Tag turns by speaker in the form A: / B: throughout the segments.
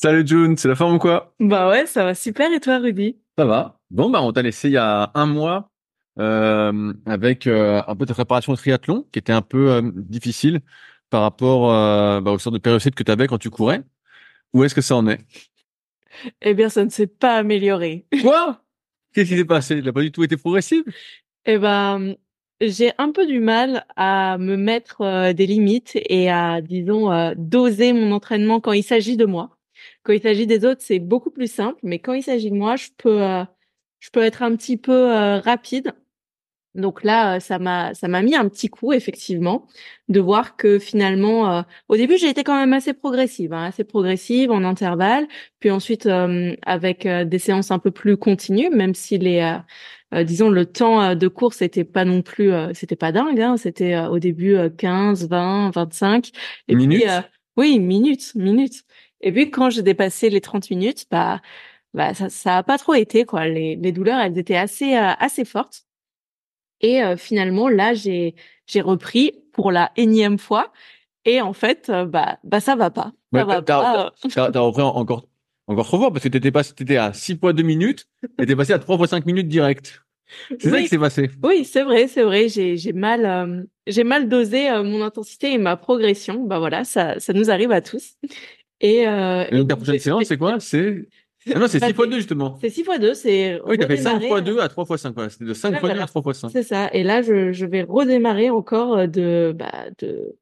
A: Salut June, c'est la forme ou quoi?
B: Bah ouais, ça va super et toi Rudy?
A: Ça va. Bon bah on t'a laissé il y a un mois euh, avec euh, un peu ta préparation au triathlon qui était un peu euh, difficile par rapport euh, bah, aux sortes de périocytes que tu avais quand tu courais. Où est-ce que ça en est?
B: Eh bien, ça ne s'est pas amélioré.
A: Quoi? Qu'est-ce qui s'est passé? Il n'a pas du tout été progressif?
B: Eh ben, j'ai un peu du mal à me mettre euh, des limites et à, disons, euh, doser mon entraînement quand il s'agit de moi. Quand il s'agit des autres, c'est beaucoup plus simple, mais quand il s'agit de moi, je peux, euh, je peux être un petit peu rapide donc là, euh, ça m'a ça m'a mis un petit coup effectivement de voir que finalement, euh, au début, j'ai été quand même assez progressive, hein, assez progressive en intervalle, puis ensuite euh, avec des séances un peu plus continues, même si les disons le temps de course c'était pas non plus c'était pas dingue, hein, c'était au début 15, 20, 25
A: et minutes. Puis,
B: oui, minutes, minutes. Et puis quand j'ai dépassé les 30 minutes, bah bah ça ça a pas trop été quoi. Les, les douleurs elles étaient assez assez fortes. Et euh, finalement, là, j'ai j'ai repris pour la énième fois. Et en fait, euh, bah bah ça va pas. Ça va
A: pas. T'as repris encore encore trop fort parce que t'étais pas t'étais à 6 fois 2 minutes t'es passé à 3 fois 5 minutes direct. C'est ça qui s'est passé.
B: Oui, c'est vrai, c'est vrai. J'ai j'ai mal euh, j'ai mal dosé mon intensité et ma progression. Bah voilà, ça ça nous arrive à tous. Et, euh,
A: et donc, la prochaine séance, c'est quoi C'est ah non, c'est 6 x 2 justement.
B: C'est 6 x 2, c'est
A: Oui, tu as fait 5 x 2 à 3 x 5 voilà, c'était de 5 x 2 à 3 x 5.
B: C'est ça et là je je vais redémarrer encore euh, de bah de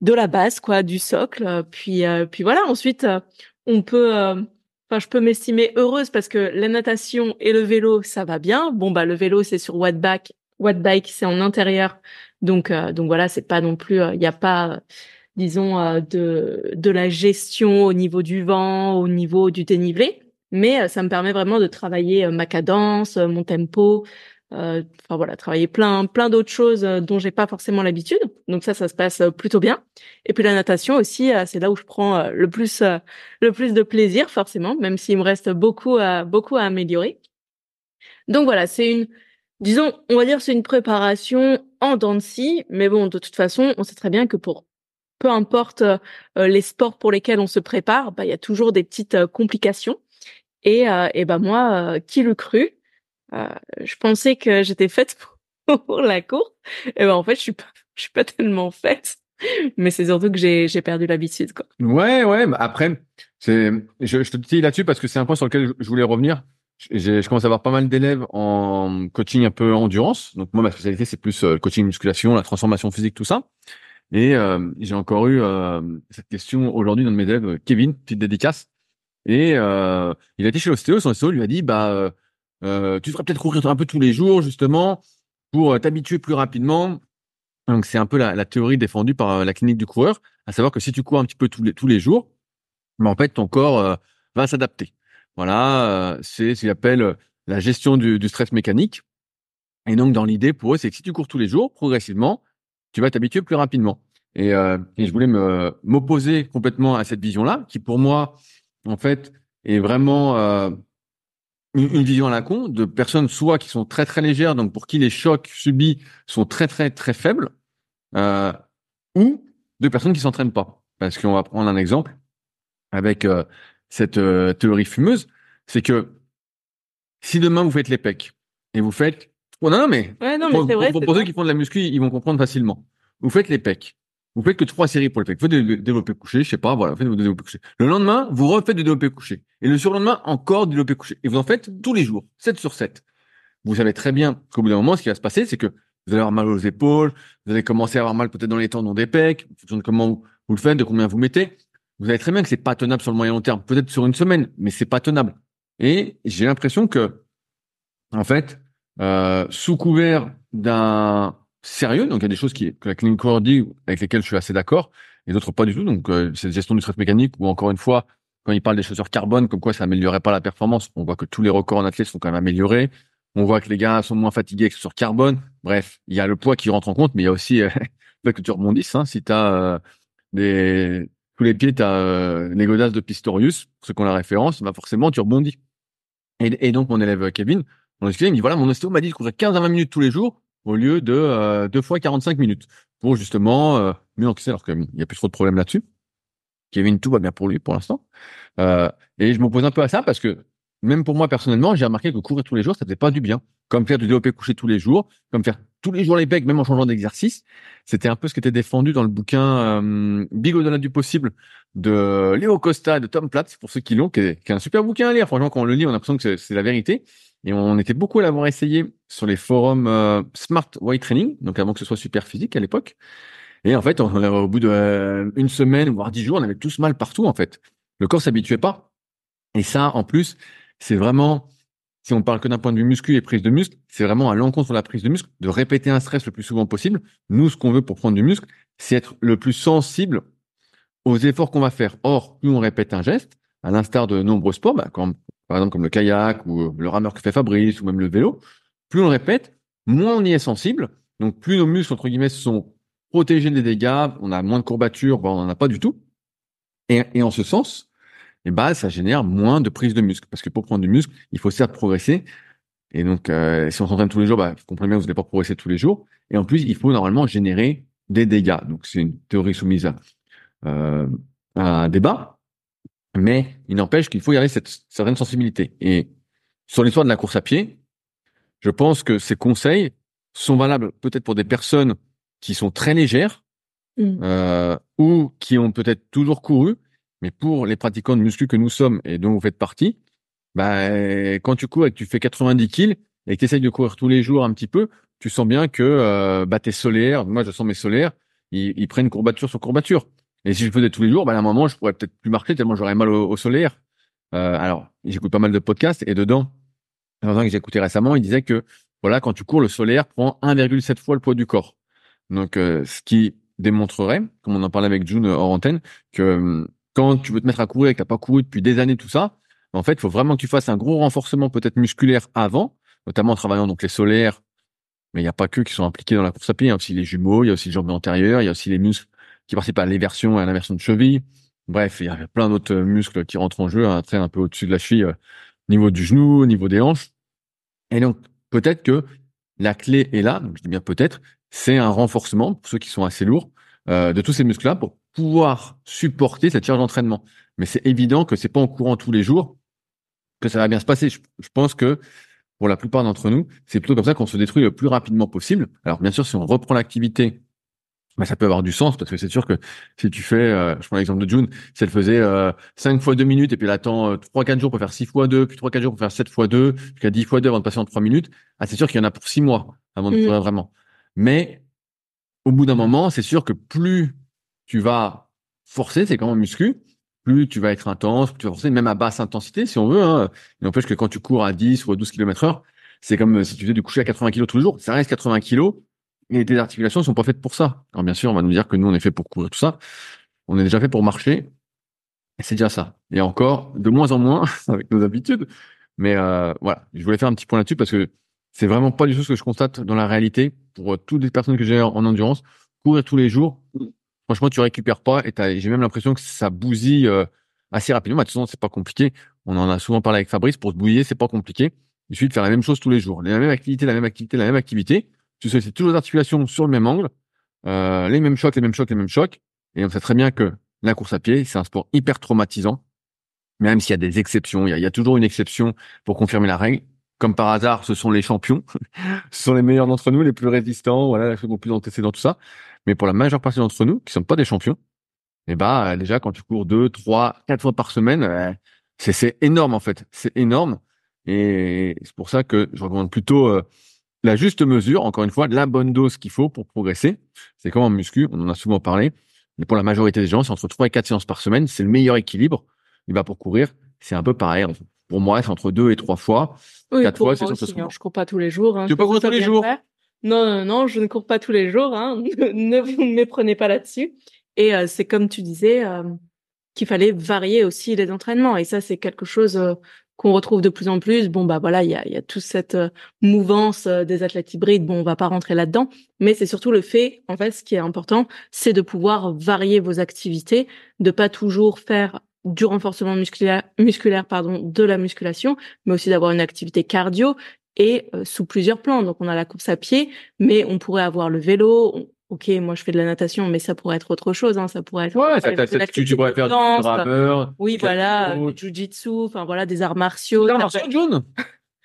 B: de la base quoi, du socle puis euh, puis voilà, ensuite euh, on peut enfin je peux m'estimer heureuse parce que la natation et le vélo, ça va bien. Bon bah le vélo c'est sur Wattbike, Wattbike c'est en intérieur. Donc donc voilà, c'est pas non plus il y a pas disons de de la gestion au niveau du vent, au niveau du dénivelé mais euh, ça me permet vraiment de travailler euh, ma cadence, euh, mon tempo, voilà, travailler plein plein d'autres choses dont j'ai pas forcément l'habitude. Donc ça, ça se passe plutôt bien. Et puis la natation aussi, c'est là où je prends le plus le plus de plaisir forcément, même s'il me reste beaucoup à beaucoup à améliorer. Donc voilà, c'est une disons, on va dire c'est une préparation en dents de scie, mais bon, de toute façon, on sait très bien que pour peu importe les sports pour lesquels on se prépare, bah il y a toujours des petites complications. Et, euh, et ben moi, euh, qui le cru euh, Je pensais que j'étais faite pour, la course. Et ben en fait, je suis pas, je suis pas tellement faite. Mais c'est surtout que j'ai perdu l'habitude quoi.
A: Ouais ouais. Bah après, c'est je, je te dis là-dessus parce que c'est un point sur lequel je voulais revenir. Je commence à avoir pas mal d'élèves en coaching un peu endurance. Donc moi, ma spécialité, c'est plus le coaching musculation, la transformation physique, tout ça. Et euh, j'ai encore eu euh, cette question aujourd'hui dans de mes élèves, Kevin, petite dédicace, et euh, il a été chez l'ostéo, son ostéo lui a dit bah euh, euh tu devrais peut-être courir un peu tous les jours justement pour euh, t'habituer plus rapidement. Donc c'est un peu la, théorie défendue par euh, la clinique du coureur, à savoir que si tu cours un petit peu tous les tous les jours, mais en fait ton corps va s'adapter. Voilà, c'est ce qu'il appelle la gestion du, stress mécanique. Et donc dans l'idée pour eux, c'est que si tu cours tous les jours, progressivement, tu vas t'habituer plus rapidement. Et, euh, et je voulais m'opposer complètement à cette vision-là, qui pour moi en fait, est vraiment euh, une, une vision à la con de personnes soit qui sont très très légères, donc pour qui les chocs subis sont très très très faibles, euh, ou de personnes qui s'entraînent pas. Parce qu'on va prendre un exemple avec euh, cette euh, théorie fumeuse, c'est que si demain vous faites les pecs et vous faites, oh non, non mais,
B: Ouais, non, mais
A: pour,
B: c'est vrai.
A: pour- pour ceux qui font de la muscu, ils vont comprendre facilement. Vous faites les pecs. Vous faites que trois séries pour les pecs. Vous faites du développé couché, je sais pas, voilà, vous faites du développé couché. Le lendemain, vous refaites du développé couché. Et le surlendemain, encore du développé couché. Et vous en faites tous les jours, 7 sur 7. Vous savez très bien qu'au bout d'un moment, ce qui va se passer, c'est que vous allez avoir mal aux épaules, vous allez commencer à avoir mal peut-être dans les tendons des pecs, en fonction de comment vous, vous le faites, de combien vous mettez. Vous savez très bien que c'est pas tenable sur le moyen long terme. Peut-être sur une semaine, mais c'est pas tenable. Et j'ai l'impression que, en fait, euh, sous couvert d'un sérieux, donc il y a des choses qui, que la Clean Core dit, avec lesquelles je suis assez d'accord, et d'autres pas du tout. Donc, euh, c'est gestion du stress mécanique, ou encore une fois, quand il parle des chaussures carbone, comme quoi ça améliorerait pas la performance, on voit que tous les records en athlète sont quand même améliorés. On voit que les gars sont moins fatigués avec chaussures carbone. Bref, il y a le poids qui rentre en compte, mais il y a aussi euh, le fait que tu rebondisses. Hein, si tu as des sous les pieds, tu as les godasses de Pistorius, pour ceux qui ont la référence, bah forcément, tu rebondis. Et, donc, mon élève euh, Kevin, on discutait, il me dit, voilà, mon ostéo m'a dit de courir 15 à 20 minutes tous les jours au lieu de euh, deux fois 45 minutes pour justement euh, mieux encaisser, alors qu'il n'y a plus trop de problèmes là-dessus. Kevin, tout va bien pour lui pour l'instant. Euh, et je m'oppose un peu à ça parce que même pour moi personnellement, j'ai remarqué que courir tous les jours, ça faisait pas du bien. Comme faire du développé couché tous les jours, comme faire tous les jours les pecs, même en changeant d'exercice. C'était un peu ce qui était défendu dans le bouquin euh, Big au-delà du possible de Léo Costa et de Tom Platz, pour ceux qui l'ont, qui est, un super bouquin à lire. Franchement, quand on le lit, on a l'impression que c'est- la vérité. Et on était beaucoup à l'avoir essayé sur les forums euh, Smart Weight Training, donc avant que ce soit super physique à l'époque. Et en fait, on, au bout d'une une semaine, voire dix jours, on avait tous mal partout, en fait. Le corps s'habituait pas. Et ça, en plus, c'est vraiment, si on parle que d'un point de vue muscu et prise de muscle, c'est vraiment à l'encontre de la prise de muscle, de répéter un stress le plus souvent possible. Nous, ce qu'on veut pour prendre du muscle, c'est être le plus sensible aux efforts qu'on va faire. Or, plus on répète un geste, à l'instar de nombreux sports, bah, par exemple comme le kayak ou le rameur que fait Fabrice ou même le vélo, plus on répète, moins on y est sensible. Donc, plus nos muscles, entre guillemets, sont protégés des dégâts, on a moins de courbatures, voire on n'en a pas du tout. Et en ce sens, et bah, ça génère moins de prise de muscle. Parce que pour prendre du muscle, il faut certes progresser. Et donc, euh, si on s'entraîne tous les jours, bah, vous comprenez bien vous n'allez pas progresser tous les jours. Et en plus, il faut normalement générer des dégâts. Donc, c'est une théorie soumise à, euh, à un débat. Mais il n'empêche qu'il faut y avoir cette certaine sensibilité. Et sur l'histoire de la course à pied, je pense que ces conseils sont valables peut-être pour des personnes qui sont très légères
B: Mm.
A: euh, ou qui ont peut-être toujours couru, mais pour les pratiquants de muscu que nous sommes et dont vous faites partie, bah, quand tu cours et que tu fais 90 kills et que tu essayes de courir tous les jours un petit peu, tu sens bien que euh, bah, tes solaires, moi je sens mes solaires, ils, ils prennent courbature sur courbature. Et si je faisais tous les jours, bah, à un moment, je pourrais peut-être plus marcher tellement j'aurais mal au, au solaire. Euh, alors, j'écoute pas mal de podcasts et dedans, dans un que j'ai écouté récemment, il disait que voilà, quand tu cours, le solaire prend 1,7 fois le poids du corps. Donc, euh, ce qui démontrerait, comme on en parlait avec June hors antenne, que euh, quand tu veux te mettre à courir et que t'as pas couru depuis des années, tout ça, en fait, il faut vraiment que tu fasses un gros renforcement peut-être musculaire avant, notamment en travaillant donc les solaires, mais il n'y a pas que qui sont impliqués dans la course à pied, il y a aussi les jumeaux, il y a aussi le jambe antérieur, il y a aussi les muscles qui participent à l'éversion et à l'inversion de cheville. Bref, il y a plein d'autres muscles qui rentrent en jeu, un trait un peu au-dessus de la cheville, euh, au niveau du genou, au niveau des hanches. Et donc, peut-être que la clé est là, je dis bien peut-être, c'est un renforcement, pour ceux qui sont assez lourds, euh, de tous ces muscles-là pour pouvoir supporter cette charge d'entraînement. Mais c'est évident que c'est pas en courant tous les jours que ça va bien se passer. Je, je pense que pour la plupart d'entre nous, c'est plutôt comme ça qu'on se détruit le plus rapidement possible. Alors bien sûr, si on reprend l'activité, bah, ça peut avoir du sens parce que c'est sûr que si tu fais, euh, je prends l'exemple de June, si elle faisait euh, 5 fois 2 minutes et puis elle attend euh, 3-4 jours pour faire 6 fois 2, puis 3-4 jours pour faire 7 fois 2, jusqu'à 10 fois 2 avant de passer en 3 minutes, ah, c'est sûr qu'il y en a pour 6 mois avant de
B: Mm.
A: courir vraiment. Mais au bout d'un moment, c'est sûr que plus tu vas forcer, c'est comme en muscu, plus tu vas être intense, plus tu vas forcer, même à basse intensité, si on veut. Hein. N'empêche que quand tu cours à 10 ou à 12 km heure, c'est comme euh, si tu faisais du coucher à 80 kg tous les jours. Ça reste 80 kg et tes articulations sont pas faites pour ça. Alors bien sûr, on va nous dire que nous, on est fait pour courir tout ça. On est déjà fait pour marcher. Et c'est déjà ça. Et encore, de moins en moins avec nos habitudes. Mais euh, voilà, je voulais faire un petit point là-dessus parce que c'est vraiment pas du tout ce que je constate dans la réalité pour euh, toutes les personnes que j'ai en endurance. Courir tous les jours, franchement, tu récupères pas et j'ai même l'impression que ça bousille euh, assez rapidement. De toute façon, c'est pas compliqué. On en a souvent parlé avec Fabrice. Pour se bouiller, c'est pas compliqué. Il suffit de faire la même chose tous les jours. La même activité, la même activité, la même activité. Tu sais, c'est toujours l'articulation sur le même angle. Euh, les mêmes chocs, les mêmes chocs, les mêmes chocs. Et on sait très bien que la course à pied, c'est un sport hyper traumatisant. Même s'il y a des exceptions, il y a, toujours une exception pour confirmer la règle. Comme par hasard, ce sont les champions. ce sont les meilleurs d'entre nous, les plus résistants, voilà, ont plus antécédents, tout ça. Mais pour la majeure partie d'entre nous, qui sont pas des champions, eh ben, déjà, quand tu cours deux, trois, quatre fois par semaine, euh, c'est, énorme, en fait. C'est énorme. Et c'est pour ça que je recommande plutôt euh, la juste mesure, encore une fois, la bonne dose qu'il faut pour progresser. C'est comme en muscu, on en a souvent parlé. Mais pour la majorité des gens, c'est entre 3 et 4 séances par semaine. C'est le meilleur équilibre. Et bah, pour courir, c'est un peu pareil. Pour moi, c'est entre 2 et 3 fois.
B: Oui,
A: 4
B: pour
A: fois, c'est ce
B: hein, je cours pas tous les jours. Hein,
A: Tu
B: je
A: courir tous les jours
B: faire. Non, non, non, je ne cours pas tous les jours. Hein. ne vous ne méprenez pas là-dessus. Et euh, c'est comme tu disais euh, qu'il fallait varier aussi les entraînements. Et ça, c'est quelque chose euh, qu'on retrouve de plus en plus. Bon, bah voilà, il y a, y a toute cette euh, mouvance euh, des athlètes hybrides. Bon, on va pas rentrer là-dedans. Mais c'est surtout le fait, en fait, ce qui est important, c'est de pouvoir varier vos activités, de pas toujours faire du renforcement musculaire, musculaire pardon, de la musculation, mais aussi d'avoir une activité cardio et euh, sous plusieurs plans. Donc on a la course à pied, mais on pourrait avoir le vélo. On- Ok, moi je fais de la natation, mais ça pourrait être autre chose. Hein. Ça pourrait être
A: Ouais,
B: euh,
A: ça, ça- tu, pourrais faire du rameur.
B: Oui, voilà, du jujitsu, enfin voilà, des arts martiaux.
A: Tu
B: ça
A: martiaux, John?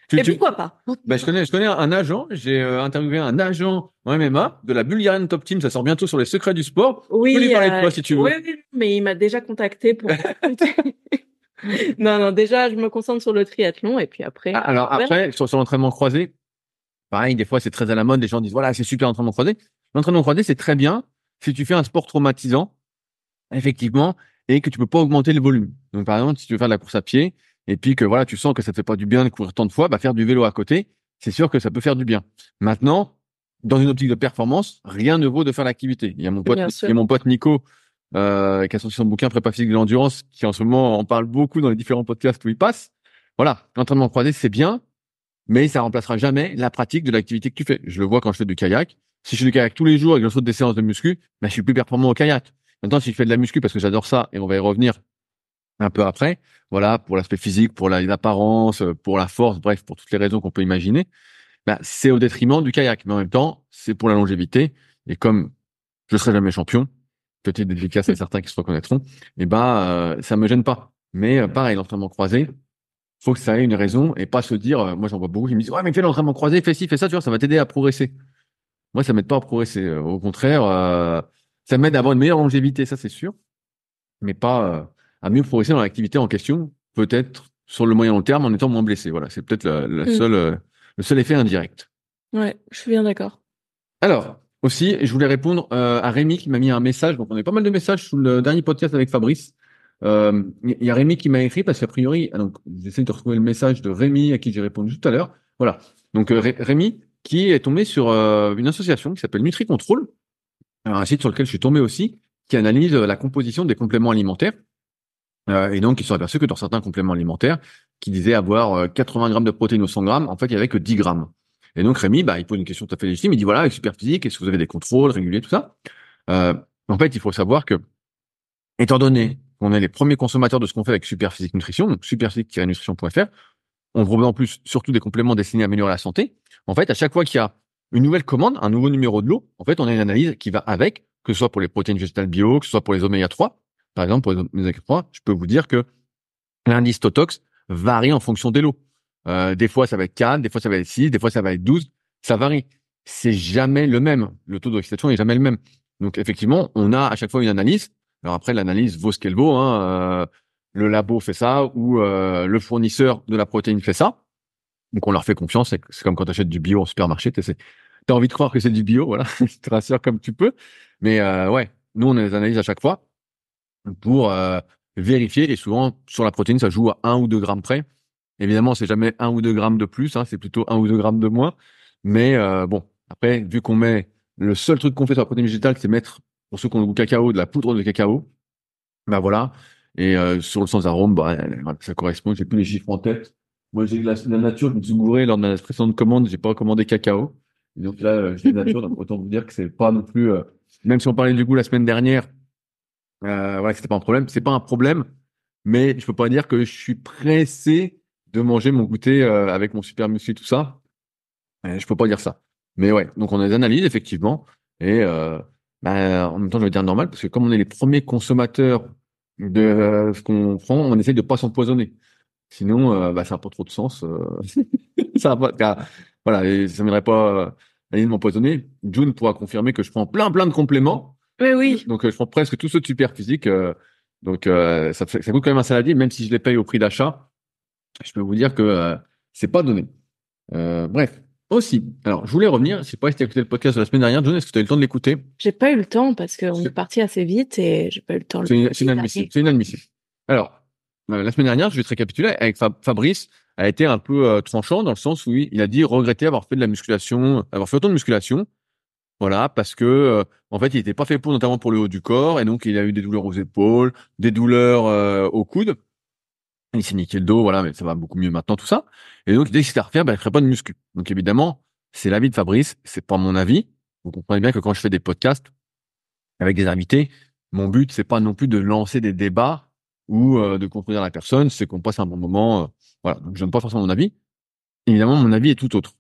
A: Tu-
B: Et
A: tu-
B: pourquoi pas?
A: Ben, je connais, je connais un agent. J'ai euh, interviewé un agent en MMA de la Bulgarian Top Team. Ça sort bientôt sur les secrets du sport.
B: Oui,
A: peux lui parler de
B: euh,
A: toi, si tu veux.
B: Oui, oui, mais il m'a déjà contacté pour. non, non, déjà je me concentre sur le triathlon et puis après.
A: Ah, Alors après, sur, sur l'entraînement croisé, pareil, des fois c'est très à la mode. Les gens disent voilà, c'est super l'entraînement croisé. L'entraînement croisé, c'est très bien si tu fais un sport traumatisant, effectivement, et que tu peux pas augmenter le volume. Donc par exemple, si tu veux faire de la course à pied et puis que voilà, tu sens que ça te fait pas du bien de courir tant de fois, bah faire du vélo à côté, c'est sûr que ça peut faire du bien. Maintenant, dans une optique de performance, rien ne vaut de faire l'activité. Il y a mon pote, il y a mon pote Nico euh, qui a sorti son bouquin Prépa physique de l'endurance, qui en ce moment en parle beaucoup dans les différents podcasts où il passe. Voilà, l'entraînement croisé, c'est bien, mais ça remplacera jamais la pratique de l'activité que tu fais. Je le vois quand je fais du kayak. Si je fais du kayak tous les jours et que je saute des séances de muscu, ben, je suis plus performant au kayak. Maintenant, si je fais de la muscu parce que j'adore ça, et on va y revenir un peu après, voilà, pour l'aspect physique, pour la- l'apparence, pour la force, bref, pour toutes les raisons qu'on peut imaginer, ben, c'est au détriment du kayak. Mais en même temps, c'est pour la longévité. Et comme je serai jamais champion, petite dédicace à certains qui se reconnaîtront, et ben, euh, ça me gêne pas. Mais euh, pareil, l'entraînement croisé, faut que ça ait une raison et pas se dire, euh, moi j'en vois beaucoup qui me disent, ouais, mais fais l'entraînement croisé, fais ci, fais ça, tu vois, ça va t'aider à progresser. Moi, ça m'aide pas à progresser. Au contraire, euh, ça m'aide à avoir une meilleure longévité, ça c'est sûr, mais pas euh, à mieux progresser dans l'activité en question, peut-être sur le moyen long terme en étant moins blessé. Voilà, c'est peut-être la, la
B: Mm.
A: seule, euh, le seul effet indirect.
B: Ouais, je suis bien d'accord.
A: Alors, aussi, je voulais répondre euh, à Rémi qui m'a mis un message. Donc, on a eu pas mal de messages sous le dernier podcast avec Fabrice. Euh, Il y a Rémi qui m'a écrit parce qu'a priori, ah, donc j'essaie de retrouver le message de Rémi à qui j'ai répondu tout à l'heure. Voilà. Donc euh, Ré- Rémi qui est tombé sur une association qui s'appelle NutriControl, Alors, un site sur lequel je suis tombé aussi, qui analyse la composition des compléments alimentaires. Et donc, ils se sont aperçus que dans certains compléments alimentaires, qui disaient avoir euh, 80 grammes de protéines au 100 grammes, en fait, il y avait que 10 grammes. Et donc Rémi, bah, il pose une question tout à fait légitime. Il dit voilà, avec Superphysique, est-ce que vous avez des contrôles réguliers, tout ça? Euh, En fait, il faut savoir que, étant donné qu'on est les premiers consommateurs de ce qu'on fait avec Superphysique Nutrition, donc superphysique-nutrition.fr, on propose en plus surtout des compléments destinés à améliorer la santé. En fait, à chaque fois qu'il y a une nouvelle commande, un nouveau numéro de lot, en fait, on a une analyse qui va avec, que ce soit pour les protéines végétales bio, que ce soit pour les oméga 3. Par exemple, pour les oméga 3, je peux vous dire que l'indice Totox varie en fonction des lots. Euh, des fois, ça va être 4, des fois, ça va être 6, des fois, ça va être 12. Ça varie. C'est jamais le même. Le taux d'oxydation est jamais le même. Donc, effectivement, on a à chaque fois une analyse. Alors après, l'analyse vaut ce qu'elle vaut. Hein. Euh, le labo fait ça ou euh, le fournisseur de la protéine fait ça. Donc, on leur fait confiance. C'est comme quand tu achètes du bio au supermarché. Tu as envie de croire que c'est du bio. Voilà. tu te rassures comme tu peux. Mais euh, ouais, nous, on a des analyses à chaque fois pour euh, vérifier. Et souvent, sur la protéine, ça joue à 1 ou 2 grammes près. Évidemment, c'est jamais 1 ou 2 grammes de plus. Hein, c'est plutôt 1 ou 2 grammes de moins. Mais euh, bon, après, vu qu'on met le seul truc qu'on fait sur la protéine végétale, c'est mettre, pour ceux qui ont le goût cacao, de la poudre de cacao. Ben voilà. Et euh, sur le sans arôme, bah, ça correspond. J'ai plus les chiffres en tête. Moi, j'ai de la, nature. Je me suis gouré lors de la précédente commande. J'ai pas commandé cacao. Donc là, euh, j'ai de la nature. donc autant vous dire que c'est pas non plus. euh, même si on parlait du goût la semaine dernière, euh, voilà, c'était pas un problème. C'est pas un problème mais je peux pas dire que je suis pressé de manger mon goûter euh, avec mon super muscle tout ça. Je je peux pas dire ça. Mais ouais, donc on a des analyses effectivement et euh, bah, en même temps je vais dire normal parce que comme on est les premiers consommateurs de euh, ce qu'on prend, on essaye de pas s'empoisonner. Sinon, euh, bah, ça n'a pas trop de sens. ça va pas, voilà, et ça m'aimerait pas à de m'empoisonner. June pourra confirmer que je prends plein plein de compléments.
B: Oui, oui.
A: Donc je prends presque tous ceux de super physique. donc ça, ça coûte quand même un saladier, même si je les paye au prix d'achat je peux vous dire que euh, c'est pas donné. Euh, bref, aussi. Alors, je voulais revenir. Je sais pas si tu as écouté le podcast de la semaine dernière. John, est-ce que tu as eu le temps de l'écouter?
B: J'ai pas eu le temps parce qu'on est parti assez vite et j'ai pas eu le temps.
A: C'est inadmissible. C'est inadmissible. Alors, euh, la semaine dernière, je vais te récapituler avec Fabrice a été un peu euh, tranchant dans le sens où il a dit regretter avoir fait de la musculation, avoir fait autant de musculation. Voilà, parce que euh, en fait, il n'était pas fait pour, notamment pour le haut du corps, et donc il a eu des douleurs aux épaules, des douleurs aux coudes il s'est niqué le dos, voilà, mais ça va beaucoup mieux maintenant, tout ça. Et donc, il décide à refaire, ben, il ferait pas de muscu. Donc, évidemment, c'est l'avis de Fabrice, c'est pas mon avis. Vous comprenez bien que quand je fais des podcasts avec des invités, mon but, c'est pas non plus de lancer des débats ou euh, de contredire la personne, c'est qu'on passe un bon moment. Euh, voilà, donc je donne pas forcément mon avis. Évidemment, mon avis est tout autre.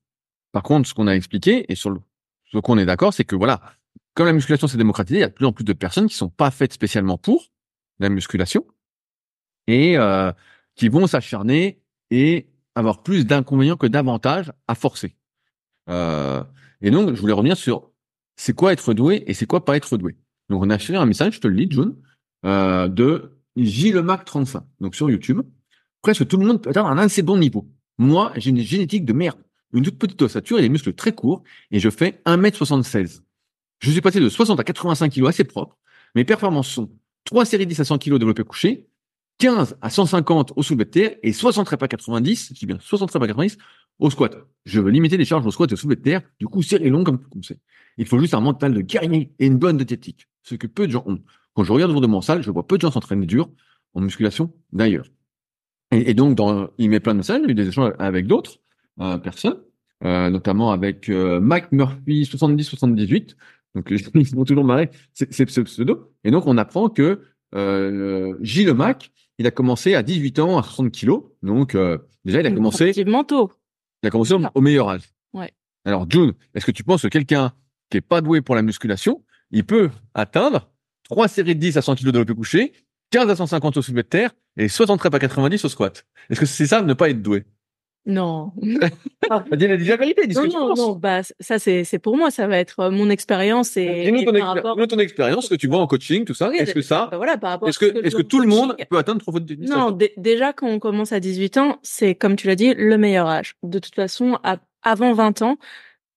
A: Par contre, ce qu'on a expliqué et sur le, ce qu'on est d'accord, c'est que voilà, comme la musculation s'est démocratisée, il y a de plus en plus de personnes qui sont pas faites spécialement pour la musculation. Et euh, qui vont s'acharner et avoir plus d'inconvénients que d'avantages à forcer. Euh, et donc, je voulais revenir sur c'est quoi être doué et c'est quoi pas être doué. Donc, on a acheté un message, je te le lis, John, euh, de JLemac35, donc sur YouTube. Presque tout le monde peut atteindre un assez bon niveau. Moi, j'ai une génétique de merde, une toute petite ossature et des muscles très courts, et je fais 1m76. Je suis passé de 60 à 85 kg assez propre. Mes performances sont 3 séries 10 à 100 kg développé couché, 15 à 150 au soulevé de terre et 60 reps à 90, je bien 60 reps à 90 au squat. Je veux limiter les charges au squat et au soulevé de terre, du coup c'est long comme comme c'est. Il faut juste un mental de guerrier et une bonne diététique, ce que peu de gens ont. Quand je regarde autour de mon salle, je vois peu de gens s'entraîner dur en musculation d'ailleurs. Et, donc dans, il met plein de messages, il y a eu des échanges avec d'autres euh, personnes, euh, notamment avec euh, Murphy 70-78. Donc ils vont toujours marrer, c'est ce pseudo. Et donc on apprend que euh, Gilles Mac il a commencé à 18 ans à 60 kilos. Donc, euh, déjà, il a commencé. Il a commencé au meilleur âge.
B: Ouais.
A: Alors, June, est-ce que tu penses que quelqu'un qui est pas doué pour la musculation, il peut atteindre 3 séries de 10 à 100 kilos de développé couché, 15 à 150 au soulevé de terre et 60 reps à 90 au squat? Est-ce que c'est ça, ne pas être doué?
B: Non.
A: ah, dis la vérité, dis
B: non, non, non, bah, ça, c'est, pour moi, ça va être euh, mon expérience et.
A: Dis-nous ton, rapport... ton, expérience, ce que tu vois en coaching, tout ça. est-ce que ça.
B: Bah, voilà, par rapport
A: est-ce que, est-ce que tout le monde peut atteindre fois de
B: Non, déjà, quand on commence à 18 ans, c'est, comme tu l'as dit, le meilleur âge. De toute façon, à, avant 20 ans,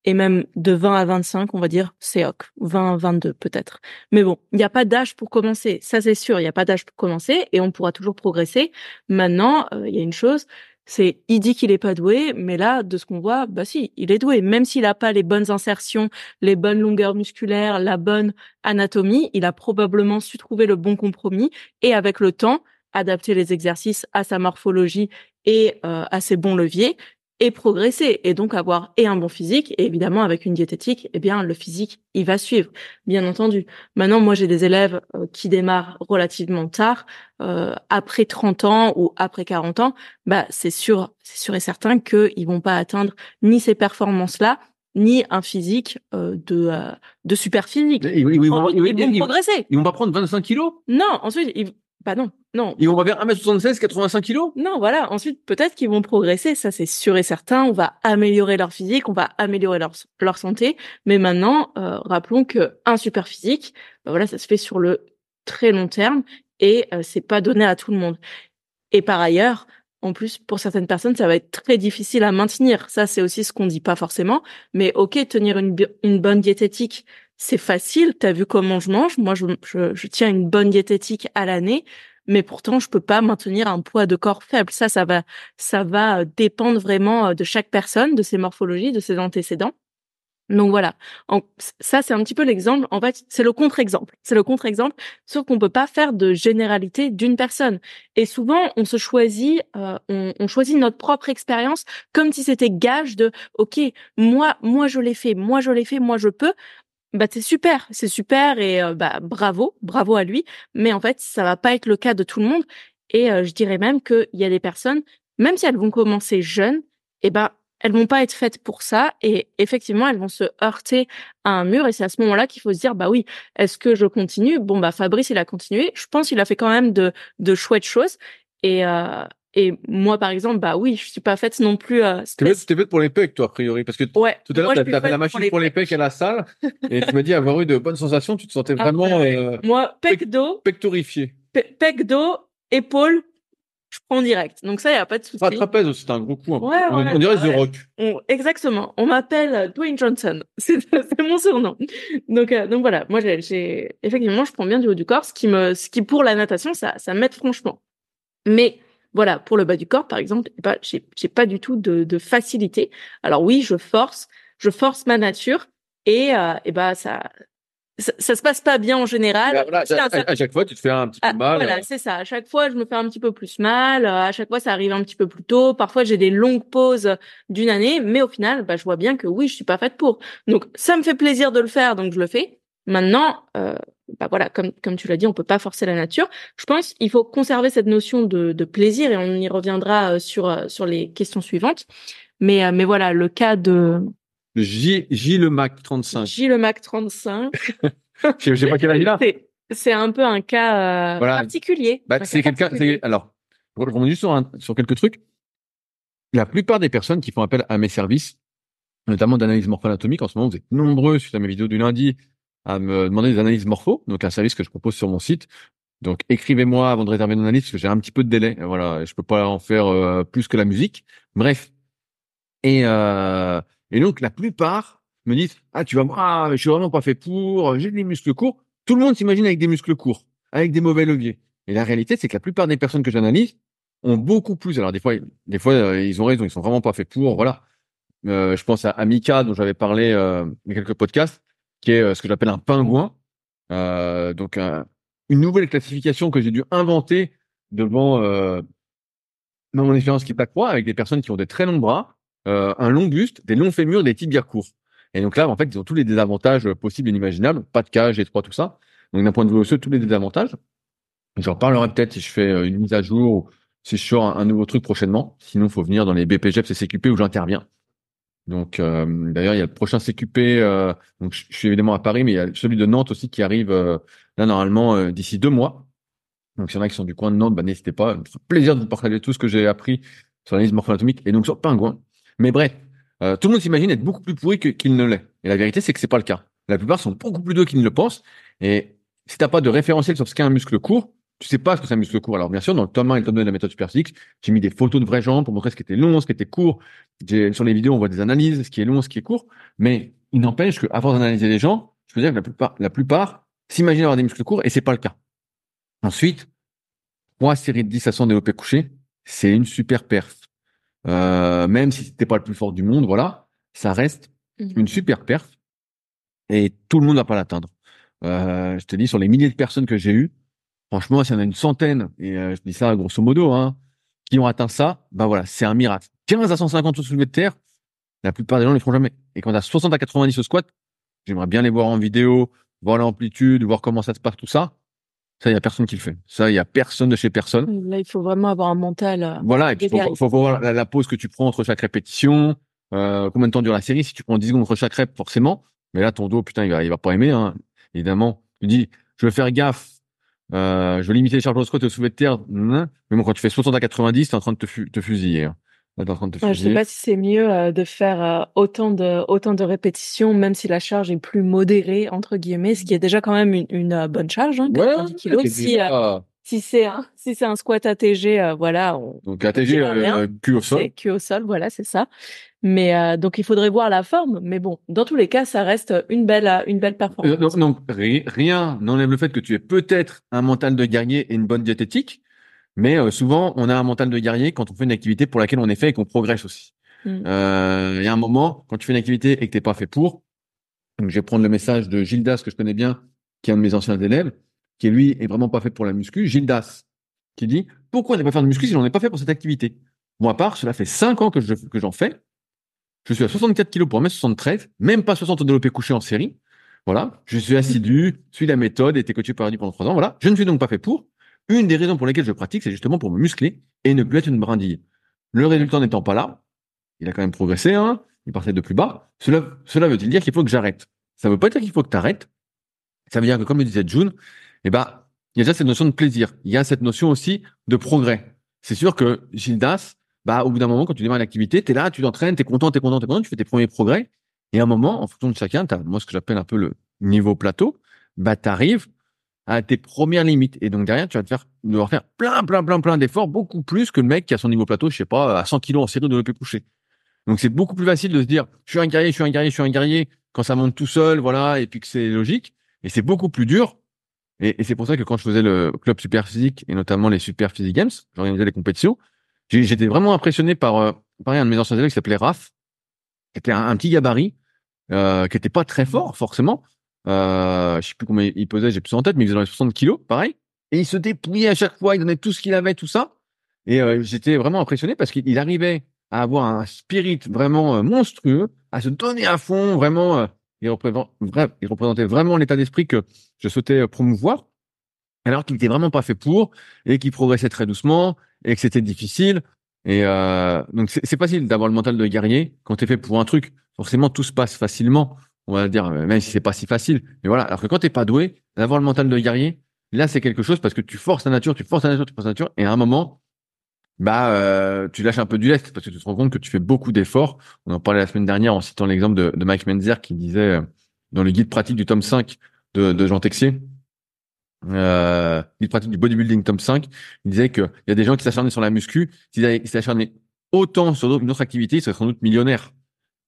B: et même de 20 à 25, on va dire, c'est ok. 20, 22 peut-être. Mais bon, il n'y a pas d'âge pour commencer. Ça, c'est sûr, il n'y a pas d'âge pour commencer et on pourra toujours progresser. Maintenant, euh, il y a une chose, c'est il dit qu'il est pas doué, mais là, de ce qu'on voit, bah si, il est doué. Même s'il a pas les bonnes insertions, les bonnes longueurs musculaires, la bonne anatomie, il a probablement su trouver le bon compromis et avec le temps, adapter les exercices à sa morphologie et euh, à ses bons leviers et progresser et donc avoir et un bon physique et évidemment avec une diététique eh bien le physique il va suivre bien entendu. Maintenant moi j'ai des élèves euh, qui démarrent relativement tard euh, après 30 ans ou après 40 ans bah c'est sûr c'est sûr et certain que ils vont pas atteindre ni ces performances là ni un physique euh, de de super physique.
A: Ils, vont,
B: progresser.
A: ils vont pas prendre 25 kilos?
B: Non ensuite ils, bah non, non.
A: Ils vont vers 1m76, 85 kilos?
B: Non, voilà. Ensuite, peut-être qu'ils vont progresser, ça c'est sûr et certain. On va améliorer leur physique, on va améliorer leur, leur santé. Mais maintenant, euh, rappelons que un super physique, bah voilà, ça se fait sur le très long terme et euh, c'est pas donné à tout le monde. Et par ailleurs, en plus, pour certaines personnes, ça va être très difficile à maintenir. Ça, c'est aussi ce qu'on dit pas forcément. Mais ok, tenir une, une bonne diététique, c'est facile, tu as vu comment je mange, moi je, je, tiens une bonne diététique à l'année, mais pourtant je peux pas maintenir un poids de corps faible. Ça, ça va, ça va euh, dépendre vraiment euh, de chaque personne, de ses morphologies, de ses antécédents. Donc voilà, ça c'est un petit peu l'exemple. En fait, c'est le contre-exemple. C'est le contre-exemple sur qu'on peut pas faire de généralité d'une personne. Et souvent, on se choisit, euh, on, on, choisit notre propre expérience comme si c'était gage de, ok, moi, moi je l'ai fait, moi je l'ai fait, moi je peux bah c'est super, c'est super et bah bravo, bravo à lui. Mais en fait, ça va pas être le cas de tout le monde. Et euh, je dirais même qu'il y a des personnes, même si elles vont commencer jeunes, eh ben, elles vont pas être faites pour ça. Et effectivement, elles vont se heurter à un mur. Et c'est à ce moment-là qu'il faut se dire, bah oui, est-ce que je continue? Bon, bah Fabrice, il a continué. Je pense qu'il a fait quand même de, de chouettes choses. Et, euh, et moi, par exemple, bah oui, je suis pas faite non plus. Euh,
A: T'es faite, pour les pecs, toi, a priori, parce que
B: ouais,
A: tout à l'heure, t'as fait la machine pour les, pecs à la salle, et tu m'as dit avoir eu de bonnes sensations. Tu te sentais
B: Ah,
A: vraiment
B: ouais,
A: euh.
B: Moi, pec d'eau,
A: pectorifié.
B: pe- pec d'eau, épaule, je prends direct. Donc ça, il y a pas de souci.
A: Ah, trapèze aussi, c'était un gros coup. hein.
B: Ouais,
A: on,
B: ouais,
A: on dirait. The Rock.
B: On- exactement. On m'appelle Dwayne Johnson. C'est c'est mon surnom. Donc, euh, donc voilà. Moi, j'ai effectivement, je prends bien du haut du corps, ce qui me, ce qui pour la natation, ça, ça m'aide franchement. Mais voilà, pour le bas du corps, par exemple, ben, j'ai, j'ai pas du tout de, de facilité. Alors oui, je force, je force ma nature et, euh, et ben ça, ça, ça se passe pas bien en général.
A: Bah, voilà, à chaque fois, tu te fais un petit peu
B: ah,
A: mal.
B: Voilà, c'est ça. À chaque fois, je me fais un petit peu plus mal. euh, À chaque fois, ça arrive un petit peu plus tôt. Parfois, j'ai des longues pauses d'une année, mais au final, bah, je vois bien que oui, je suis pas faite pour. Donc, ça me fait plaisir de le faire, donc je le fais. Maintenant, euh, bah voilà, comme comme tu l'as dit, on peut pas forcer la nature. Je pense il faut conserver cette notion de, de plaisir et on y reviendra euh, sur euh, sur les questions suivantes. Mais euh, mais voilà, le cas de
A: J, J le Mac 35.
B: J le Mac 35,
A: Je sais- pas quel âge il a.
B: c'est un peu un cas euh,
A: Voilà.
B: particulier.
A: Bah, c'est quelqu'un. Alors, je juste sur, un- sur quelques trucs. La plupart des personnes qui font appel à mes services, notamment d'analyse morpho-anatomique, en ce moment, vous êtes nombreux suite à mes vidéos du lundi à me demander des analyses morpho, donc un service que je propose sur mon site. Donc, écrivez-moi avant de réserver une analyse, parce que j'ai un petit peu de délai. Voilà, je peux pas en faire euh, plus que la musique. Bref. Et, euh, et donc, la plupart me disent, ah, tu vas voir, ah, je suis vraiment pas fait pour, j'ai des muscles courts. Tout le monde s'imagine avec des muscles courts, avec des mauvais leviers. Et la réalité, c'est que la plupart des personnes que j'analyse ont beaucoup plus. Alors, des fois, des fois, euh, ils ont raison, ils sont vraiment pas faits pour, voilà. Euh, je pense à, à Mika, dont j'avais parlé euh, a quelques podcasts, qui est euh, ce que j'appelle un pingouin. Euh, donc, un- une nouvelle classification que j'ai dû inventer devant euh, mon expérience qui croix avec des personnes qui ont des très longs bras, un long buste, des longs fémurs, des tibias courts. Et donc là, en fait, ils ont tous les désavantages possibles et inimaginables, pas de cage, étroit, tout ça. Donc d'un point de vue osseux, tous les désavantages. J'en parlerai peut-être si je fais une mise à jour ou si je sors un, nouveau truc prochainement. Sinon, faut venir dans les BPGEPS et CQP où j'interviens. Donc euh, d'ailleurs, il y a le prochain CQP. euh, donc je suis évidemment à Paris, mais il y a celui de Nantes aussi qui arrive euh, là normalement euh, d'ici deux mois. Donc, s'il y en a qui sont du coin de Nantes, bah, n'hésitez pas. Me fera plaisir de vous partager tout ce que j'ai appris sur l'analyse morpho-anatomique et donc sur Pingouin. Mais bref, euh, tout le monde s'imagine être beaucoup plus pourri qu'il ne l'est. Et la vérité, c'est que c'est pas le cas. La plupart sont beaucoup plus doués qu'ils ne le pensent. Et si t'as pas de référentiel sur ce qu'est un muscle court, tu sais pas ce que c'est un muscle court. Alors, bien sûr, dans le tome 1 et le tome 2 de la méthode Superphysique, j'ai mis des photos de vraies jambes pour montrer ce qui était long, ce qui était court. Sur les vidéos, on voit des analyses, ce qui est long, ce qui est court. Mais il n'empêche que, avant d'analyser les gens, je peux dire que la plupart, la plupart s'imaginent avoir des muscles courts et c'est pas le cas. Ensuite, trois séries de 10 à 100 développés couchés, c'est une super perf. Euh, même si c'était pas le plus fort du monde, voilà, ça reste
B: Mhm.
A: une super perf et tout le monde va pas l'atteindre. Euh, je te dis, sur les milliers de personnes que j'ai eues, franchement, s'il y en a une centaine, et euh, je dis ça grosso modo, hein, qui ont atteint ça, ben voilà, c'est un miracle. 15 à 150 au soulevé de terre, la plupart des gens ne les feront jamais. Et quand on a 60 à 90 au squat, j'aimerais bien les voir en vidéo, voir l'amplitude, voir comment ça se passe, tout ça. Ça, il y a personne qui le fait. Ça, il y a personne de chez personne.
B: Là, il faut vraiment avoir un mental. euh,
A: Voilà, et puis
B: Guéguerre.
A: faut, faut voir la, la pause que tu prends entre chaque répétition, euh, combien de temps dure la série. Si tu prends 10 secondes entre chaque rep, forcément. Mais là, ton dos, putain, il va, il va pas aimer, hein, évidemment. Tu dis, je veux faire gaffe, euh, je veux limiter les charges et au soulevé de terre. Mais bon, quand tu fais 60 à 90, t'es en train de te, fu- te fusiller. Hein. Là, en train de te
B: Ouais, je sais
A: fusiller.
B: pas si c'est mieux euh, de faire euh, autant de autant de répétitions, même si la charge est plus modérée entre guillemets, ce qui est déjà quand même une, une euh, bonne charge, hein, 90 kilos.
A: t'es
B: Si, si c'est un si c'est un squat ATG, euh, voilà, on,
A: Donc ATG,
B: rien.
A: euh, cul au sol.
B: c'est cul au sol, voilà, c'est ça. Mais euh, donc il faudrait voir la forme, mais bon, dans tous les cas, ça reste une belle euh, une belle
A: Euh,
B: performance.
A: Donc, donc, ri- rien n'enlève le fait que tu aies peut-être un mental de guerrier et une bonne diététique, mais euh, souvent on a un mental de guerrier quand on fait une activité pour laquelle on est fait et qu'on progresse aussi.
B: Mm.
A: Euh, Il y a un moment quand tu fais une activité et que t'es pas fait pour. Donc je vais prendre le message de Gildas que je connais bien, qui est un de mes anciens élèves, qui lui est vraiment pas fait pour la muscu. Gildas qui dit pourquoi ne pas faire de muscu si j'en ai pas fait pour cette activité? Moi à part, cela fait cinq ans que je que j'en fais. Je suis à 64 kilos pour 1m73, même pas 60 au développé couché en série. Voilà. Je suis assidu, suis la méthode, été coaché par Rudy pendant trois ans. Voilà. Je ne suis donc pas fait pour. une des raisons pour lesquelles je pratique, c'est justement pour me muscler et ne plus être une brindille. Le résultat n'étant pas là, il a quand même progressé, hein, il partait de plus bas. Cela, cela veut-il dire qu'il faut que j'arrête? Ça veut pas dire qu'il faut que tu arrêtes. Ça veut dire que, comme le disait June, eh ben, il y a déjà cette notion de plaisir. Il y a cette notion aussi de progrès. C'est sûr que Gildas, bah, au bout d'un moment, quand tu démarres l'activité, tu es là, tu t'entraînes, tu es content, tu es content, tu es content, tu fais tes premiers progrès. Et à un moment, en fonction de chacun, tu moi, ce que j'appelle un peu le niveau plateau, bah, tu arrives à tes premières limites. Et donc, derrière, tu vas te faire, devoir faire plein, plein, plein, plein d'efforts, beaucoup plus que le mec qui a son niveau plateau, je sais pas, à 100 kilos en série de l'OP couché. Donc, c'est beaucoup plus facile de se dire, je suis un guerrier, je suis un guerrier, je suis un guerrier, quand ça monte tout seul, voilà, et puis que c'est logique. Et c'est beaucoup plus dur. Et, et c'est pour ça que quand je faisais le club super physique, et notamment les super physique games, j'organisais les compétitions, j'étais vraiment impressionné par, euh, pareil, un de mes anciens élèves qui s'appelait Raph, qui était un, petit gabarit, euh, qui était pas très fort, forcément. Euh, je sais plus combien il pesait, j'ai plus en tête, mais il faisait dans les 60 kilos, pareil. Et il se dépouillait à chaque fois, il donnait tout ce qu'il avait, tout ça. Et euh, j'étais vraiment impressionné parce qu'il arrivait à avoir un spirit vraiment euh, monstrueux, à se donner à fond, vraiment. Euh, il, représentait, vraiment l'état d'esprit que je souhaitais promouvoir, alors qu'il n'était vraiment pas fait pour, et qu'il progressait très doucement, et que c'était difficile. Et euh, donc c'est facile d'avoir le mental de guerrier quand tu es fait pour un truc. Forcément, tout se passe facilement, on va dire, même si c'est pas si facile. Mais voilà, alors que quand t'es pas doué, d'avoir le mental de guerrier, là c'est quelque chose parce que tu forces la nature, tu forces la nature, tu forces la nature, et à un moment, bah euh, tu lâches un peu du lest parce que tu te rends compte que tu fais beaucoup d'efforts. On en parlait la semaine dernière en citant l'exemple de, Mike Menzer qui disait euh, dans le guide pratique du tome 5 de, Jean Texier, euh, guide pratique du bodybuilding tome 5, il disait qu'il y a des gens qui s'acharnaient sur la muscu, s'ils s'acharnaient autant sur une autre activité, ils seraient sans doute millionnaires.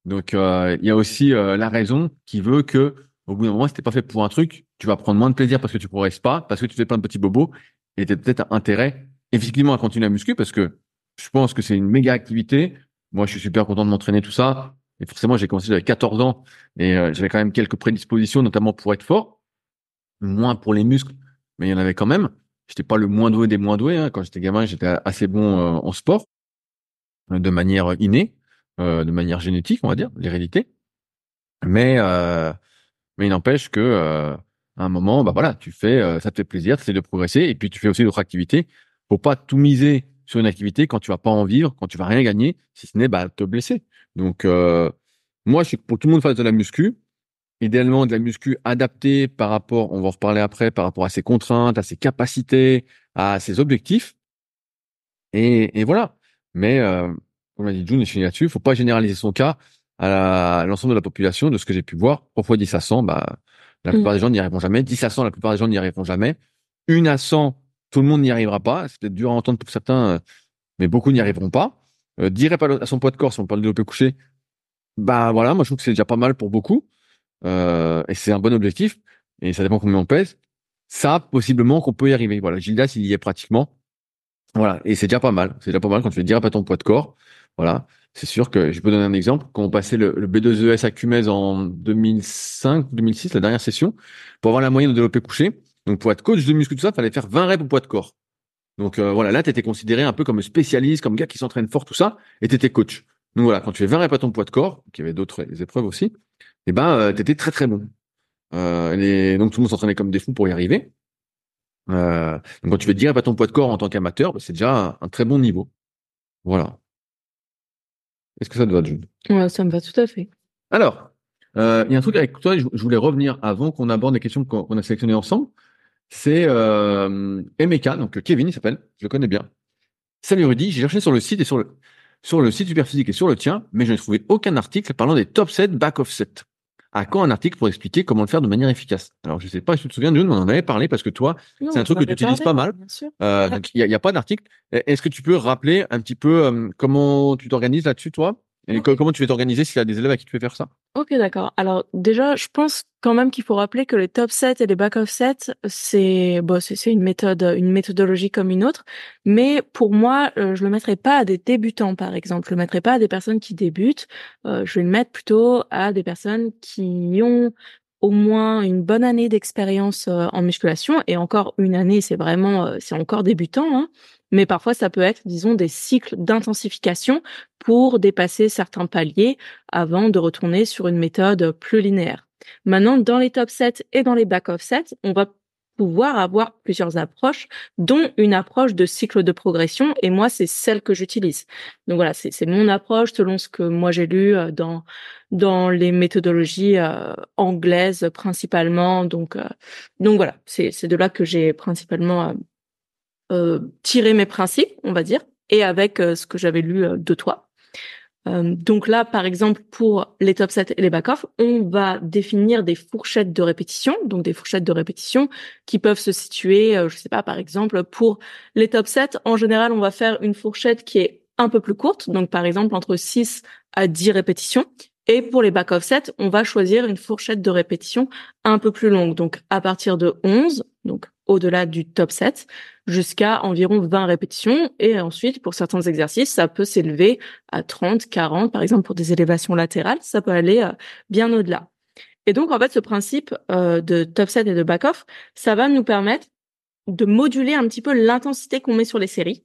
A: Donc euh, il y a aussi la raison qui veut que au bout d'un moment, si t'es pas fait pour un truc, tu vas prendre moins de plaisir parce que tu progresses pas, parce que tu fais plein de petits bobos, et t'as peut-être intérêt effectivement à continuer à muscu parce que je pense que c'est une méga activité. Moi, je suis super content de m'entraîner tout ça. Et forcément, j'ai commencé j'avais 14 ans et euh, j'avais quand même quelques prédispositions, notamment pour être fort, moins pour les muscles, mais il y en avait quand même. J'étais pas le moins doué des moins doués. Hein. Quand j'étais gamin, j'étais assez bon euh, en sport, de manière innée, euh, de manière génétique, on va dire, l'hérédité. Mais mais il n'empêche que à un moment, bah voilà, tu fais, ça te fait plaisir, tu essaies de progresser, et puis tu fais aussi d'autres activités faut pas tout miser sur une activité quand tu vas pas en vivre, quand tu vas rien gagner, si ce n'est bah, te blesser. Donc euh, moi, je suis pour tout le monde faire de la muscu. Idéalement, de la muscu adaptée par rapport, on va en reparler après, par rapport à ses contraintes, à ses capacités, à ses objectifs. Et, et voilà. Mais euh, comme l'a dit June, je finis là-dessus, faut pas généraliser son cas à l'ensemble de la population. De ce que j'ai pu voir, 3 fois 10 à 100, bah, la plupart mmh. des gens n'y arriveront jamais. 10 à 100, la plupart des gens n'y arriveront jamais. Une à 100, tout le monde n'y arrivera pas. C'est peut-être dur à entendre pour certains, euh, mais beaucoup n'y arriveront pas. Euh, dirait pas à son poids de corps, si on parle de développé couché, bah voilà, moi je trouve que c'est déjà pas mal pour beaucoup. Euh, et c'est un bon objectif. Et ça dépend combien on pèse. Ça, possiblement qu'on peut y arriver. Voilà, Gildas, il y est pratiquement. Voilà, et c'est déjà pas mal. C'est déjà pas mal quand tu fais dire pas ton poids de corps. Voilà, c'est sûr que je peux donner un exemple. Quand on passait le, B2ES à Cumez en 2005, 2006, la dernière session, pour avoir la moyenne de développé couché, donc pour être coach de muscu tout ça, fallait faire 20 reps au poids de corps. Donc euh, voilà, là tu étais considéré un peu comme spécialiste, comme gars qui s'entraîne fort tout ça, et tu étais coach. Donc voilà, quand tu fais 20 reps à ton poids de corps, qui y avait d'autres épreuves aussi, eh ben euh, tu étais très très bon. Euh, donc tout le monde s'entraînait comme des fous pour y arriver. Donc quand tu fais 10 reps à ton poids de corps en tant qu'amateur, bah, c'est déjà un, très bon niveau. Voilà. Est-ce que ça te va, Jude?
B: Ouais, ça me va tout à fait.
A: Alors, il y a un truc avec toi, je, voulais revenir avant qu'on aborde les questions qu'on a sélectionnées ensemble. C'est euh, Emeka, donc Kevin, il s'appelle, je le connais bien. Salut Rudy, j'ai cherché sur le site et sur le sur le site Superphysique et sur le tien, mais je n'ai trouvé aucun article parlant des top 7 back offset. À quand un article pour expliquer comment le faire de manière efficace? Alors je sais pas si tu te souviens, de mais on en avait parlé parce que toi, c'est un truc que tu utilises pas mal. Euh, il n'y a, a, pas d'article. Est-ce que tu peux rappeler un petit peu euh, comment tu t'organises là-dessus, toi? Et comment tu vas t'organiser s'il y a des élèves à qui tu veux faire ça?
B: Ok, d'accord. Alors déjà, je pense quand même qu'il faut rappeler que les top sets et les back off sets, c'est bon, c'est une méthode, une méthodologie comme une autre. Mais pour moi, euh, je le mettrais pas à des débutants, par exemple. Je le mettrais pas à des personnes qui débutent. Euh, je vais le mettre plutôt à des personnes qui ont au moins une bonne année d'expérience euh, en musculation et encore une année, c'est vraiment, c'est encore débutant. Hein mais parfois ça peut être, disons, des cycles d'intensification pour dépasser certains paliers avant de retourner sur une méthode plus linéaire. Maintenant, dans les top sets et dans les back off sets, on va pouvoir avoir plusieurs approches, dont une approche de cycle de progression. Et moi, c'est celle que j'utilise. Donc voilà, c'est mon approche selon ce que moi j'ai lu euh, dans dans les méthodologies euh, anglaises principalement. Donc euh, donc voilà, c'est c'est de là que j'ai principalement tiré mes principes, on va dire, et avec ce que j'avais lu de toi. Euh, donc là, par exemple, pour les top sets et les back-off, on va définir des fourchettes de répétition, donc des fourchettes de répétition qui peuvent se situer, euh, je sais pas, par exemple, pour les top sets, en général, on va faire une fourchette qui est un peu plus courte, donc par exemple entre 6 à 10 répétitions. Et pour les back-off sets, on va choisir une fourchette de répétition un peu plus longue, donc à partir de 11, donc au-delà du top set, jusqu'à environ 20 répétitions. Et ensuite, pour certains exercices, ça peut s'élever à 30, 40, par exemple pour des élévations latérales, ça peut aller euh, bien au-delà. Et donc, en fait, ce principe euh, de top set et de back-off, ça va nous permettre de moduler un petit peu l'intensité qu'on met sur les séries.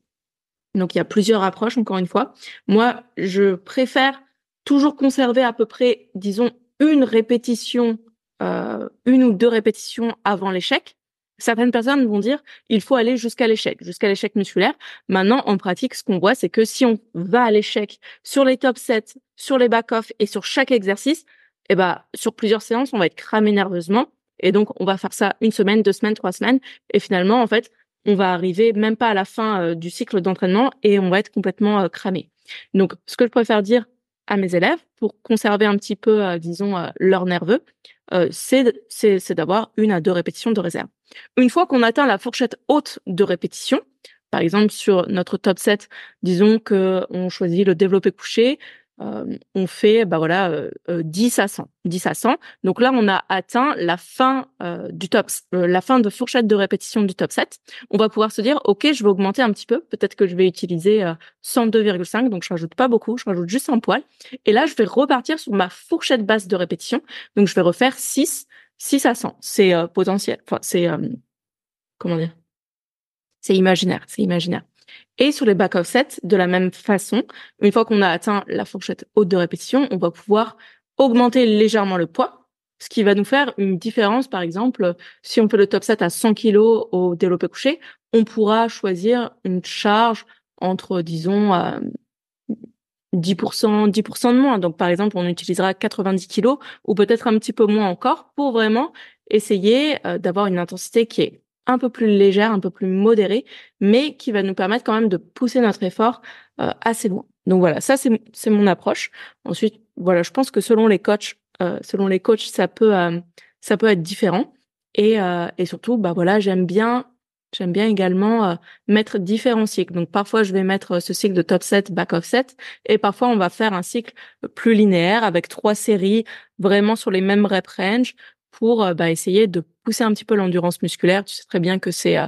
B: Donc, il y a plusieurs approches, encore une fois. Moi, je préfère toujours conserver à peu près, disons, une répétition, euh, une ou deux répétitions avant l'échec. Certaines personnes vont dire il faut aller jusqu'à l'échec, jusqu'à l'échec musculaire. Maintenant, en pratique, ce qu'on voit, c'est que si on va à l'échec sur les top sets, sur les back-off et sur chaque exercice, eh ben, sur plusieurs séances, on va être cramé nerveusement. Et donc, on va faire ça une semaine, deux semaines, trois semaines. Et finalement, en fait, on va arriver même pas à la fin euh, du cycle d'entraînement et on va être complètement euh, cramé. Donc, ce que je préfère dire à mes élèves pour conserver un petit peu, euh, disons, leur nerveux, c'est d'avoir une à deux répétitions de réserve. Une fois qu'on atteint la fourchette haute de répétition, par exemple sur notre top 7, disons que on choisit le développé couché, euh, on fait bah voilà euh, 10 euh, à 100 10 à 100 donc là on a atteint la fin euh, du top euh, la fin de fourchette de répétition du top 7 on va pouvoir se dire ok je vais augmenter un petit peu. Peut-être que je vais utiliser 102,5 donc je rajoute pas beaucoup je rajoute juste un poil. Et là je vais repartir sur ma fourchette basse de répétition. Donc je vais refaire 6 6 à 100 c'est potentiel enfin c'est comment dire? C'est imaginaire c'est imaginaire et sur les back offsets, de la même façon, une fois qu'on a atteint la fourchette haute de répétition, on va pouvoir augmenter légèrement le poids, ce qui va nous faire une différence. Par exemple, si on fait le top set à 100 kg au développé couché, on pourra choisir une charge entre, disons, 10%, 10% de moins. Donc, par exemple, on utilisera 90 kg ou peut-être un petit peu moins encore pour vraiment essayer euh, d'avoir une intensité qui est un peu plus légère, un peu plus modérée, mais qui va nous permettre quand même de pousser notre effort euh, assez loin. Donc voilà, ça c'est mon approche. Ensuite, voilà, je pense que selon les coachs, euh, selon les coachs, ça peut euh, ça peut être différent. Et et surtout, bah voilà, j'aime bien J'aime bien également mettre différents cycles. Donc parfois je vais mettre ce cycle de top set, back off set, et parfois on va faire un cycle plus linéaire avec trois séries vraiment sur les mêmes rep range pour euh, bah, essayer de pousser un petit peu l'endurance musculaire. Tu sais très bien que c'est euh,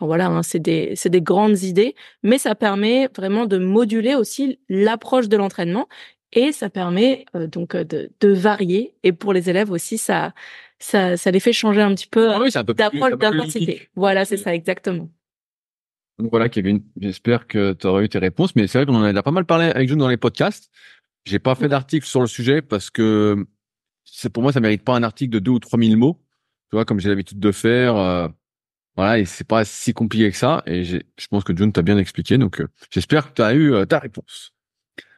B: voilà, hein, c'est des, c'est des grandes idées, mais ça permet vraiment de moduler aussi l'approche de l'entraînement et ça permet euh, donc de, de, varier. Et pour les élèves aussi, ça, ça, ça les fait changer un petit peu,
A: ah
B: d'approche d'intensité. Voilà, c'est ça exactement.
A: Donc voilà, Kevin, j'espère que tu auras eu tes réponses, mais c'est vrai qu'on en a pas mal parlé avec June dans les podcasts. J'ai pas fait d'article sur le sujet parce que c'est pour moi ça mérite pas un article de deux ou trois mille mots tu vois comme j'ai l'habitude de faire euh, voilà et c'est pas si compliqué que ça et je pense que John t'a bien expliqué donc euh, j'espère que tu as eu euh, ta réponse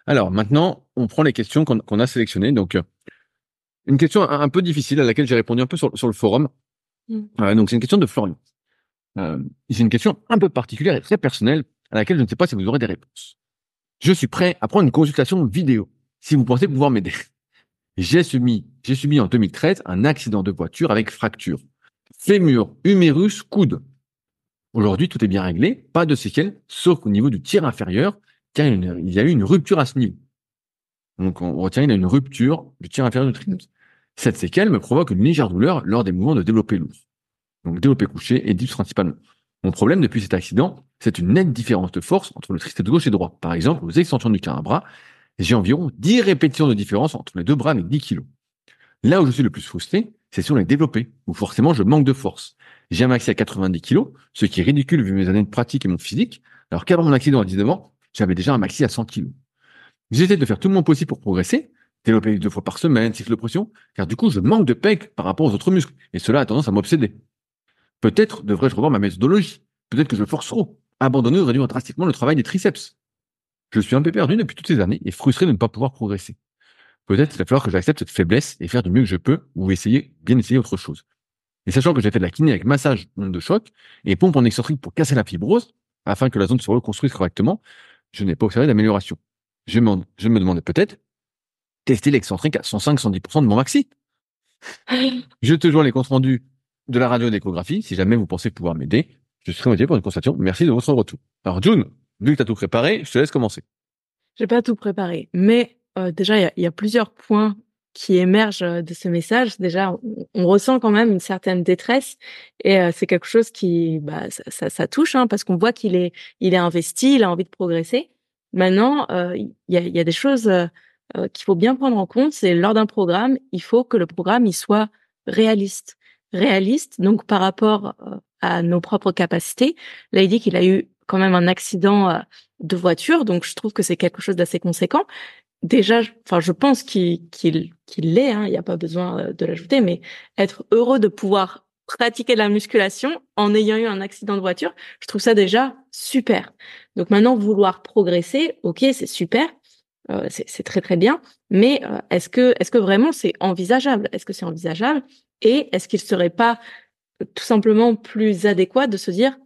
A: alors maintenant on prend les questions qu'on a sélectionnées donc une question un, peu difficile à laquelle j'ai répondu un peu sur, sur le forum mm. donc c'est une question de Florian c'est une question un peu particulière et très personnelle à laquelle je ne sais pas si vous aurez des réponses je suis prêt à prendre une consultation vidéo si vous pensez pouvoir m'aider j'ai subi, j'ai subi en 2013 un accident de voiture avec fracture. Fémur, humérus, coude. Aujourd'hui, tout est bien réglé, pas de séquelles, sauf au niveau du tir inférieur, car il y a eu une rupture à ce niveau. Donc, on retient, il y a une rupture du tir inférieur du triceps. Cette séquelle me provoque une légère douleur lors des mouvements de développé lourd. Donc, développé couché et dips principalement. Mon problème depuis cet accident, c'est une nette différence de force entre le triceps gauche et droit. Par exemple, aux extensions du bras j'ai environ 10 répétitions de différence entre les deux bras avec 10 kilos. Là où je suis le plus frustré, c'est sur les développés, où forcément je manque de force. J'ai un maxi à 90 kilos, ce qui est ridicule vu mes années de pratique et mon physique, alors qu'avant mon accident à 19 ans, j'avais déjà un maxi à 100 kilos. J'essaie de faire tout mon possible pour progresser, développer deux fois par semaine, cycle de pression, car du coup je manque de pec par rapport aux autres muscles, et cela a tendance à m'obséder. Peut-être devrais-je revoir ma méthodologie. Peut-être que je force trop. Abandonner ou réduire drastiquement le travail des triceps. Je suis un peu perdu depuis toutes ces années et frustré de ne pas pouvoir progresser. Peut-être qu'il va falloir que j'accepte cette faiblesse et faire du mieux que je peux ou essayer, bien essayer autre chose. Et sachant que j'ai fait de la kiné avec massage, de choc et pompe en excentrique pour casser la fibrose, afin que la zone se reconstruise correctement, je n'ai pas observé d'amélioration. Je je me demandais peut-être tester l'excentrique à 105-110% de mon maxi. je te joins les comptes rendus de la radio d'échographie. Si jamais vous pensez pouvoir m'aider, je serai motivé pour une consultation. Merci de votre retour. Alors, June, vu que tu as tout préparé, je te laisse commencer.
B: J'ai pas tout préparé, mais euh, déjà, il y, y a, plusieurs points qui émergent euh, de ce message. Déjà, on, on ressent quand même une certaine détresse et euh, c'est quelque chose qui, bah, ça, ça, ça touche, hein, parce qu'on voit qu'il est, il est investi, il a envie de progresser. Maintenant, euh, il y, a, y, a, des choses euh, qu'il faut bien prendre en compte. C'est lors d'un programme, il faut que le programme il soit réaliste, réaliste. Donc par rapport à nos propres capacités, là il dit qu'il a eu quand même un accident de voiture, donc je trouve que c'est quelque chose d'assez conséquent déjà, enfin, je pense qu'il qu'il qu'il l'est. Hein, il n'y a pas besoin de l'ajouter, mais être heureux de pouvoir pratiquer la musculation en ayant eu un accident de voiture, je trouve ça déjà super. Donc maintenant, vouloir progresser, ok, c'est super, euh, c'est très très bien, mais euh, est-ce que est-ce que vraiment c'est envisageable? Est-ce que c'est envisageable? Et est-ce qu'il serait pas tout simplement plus adéquat de se dire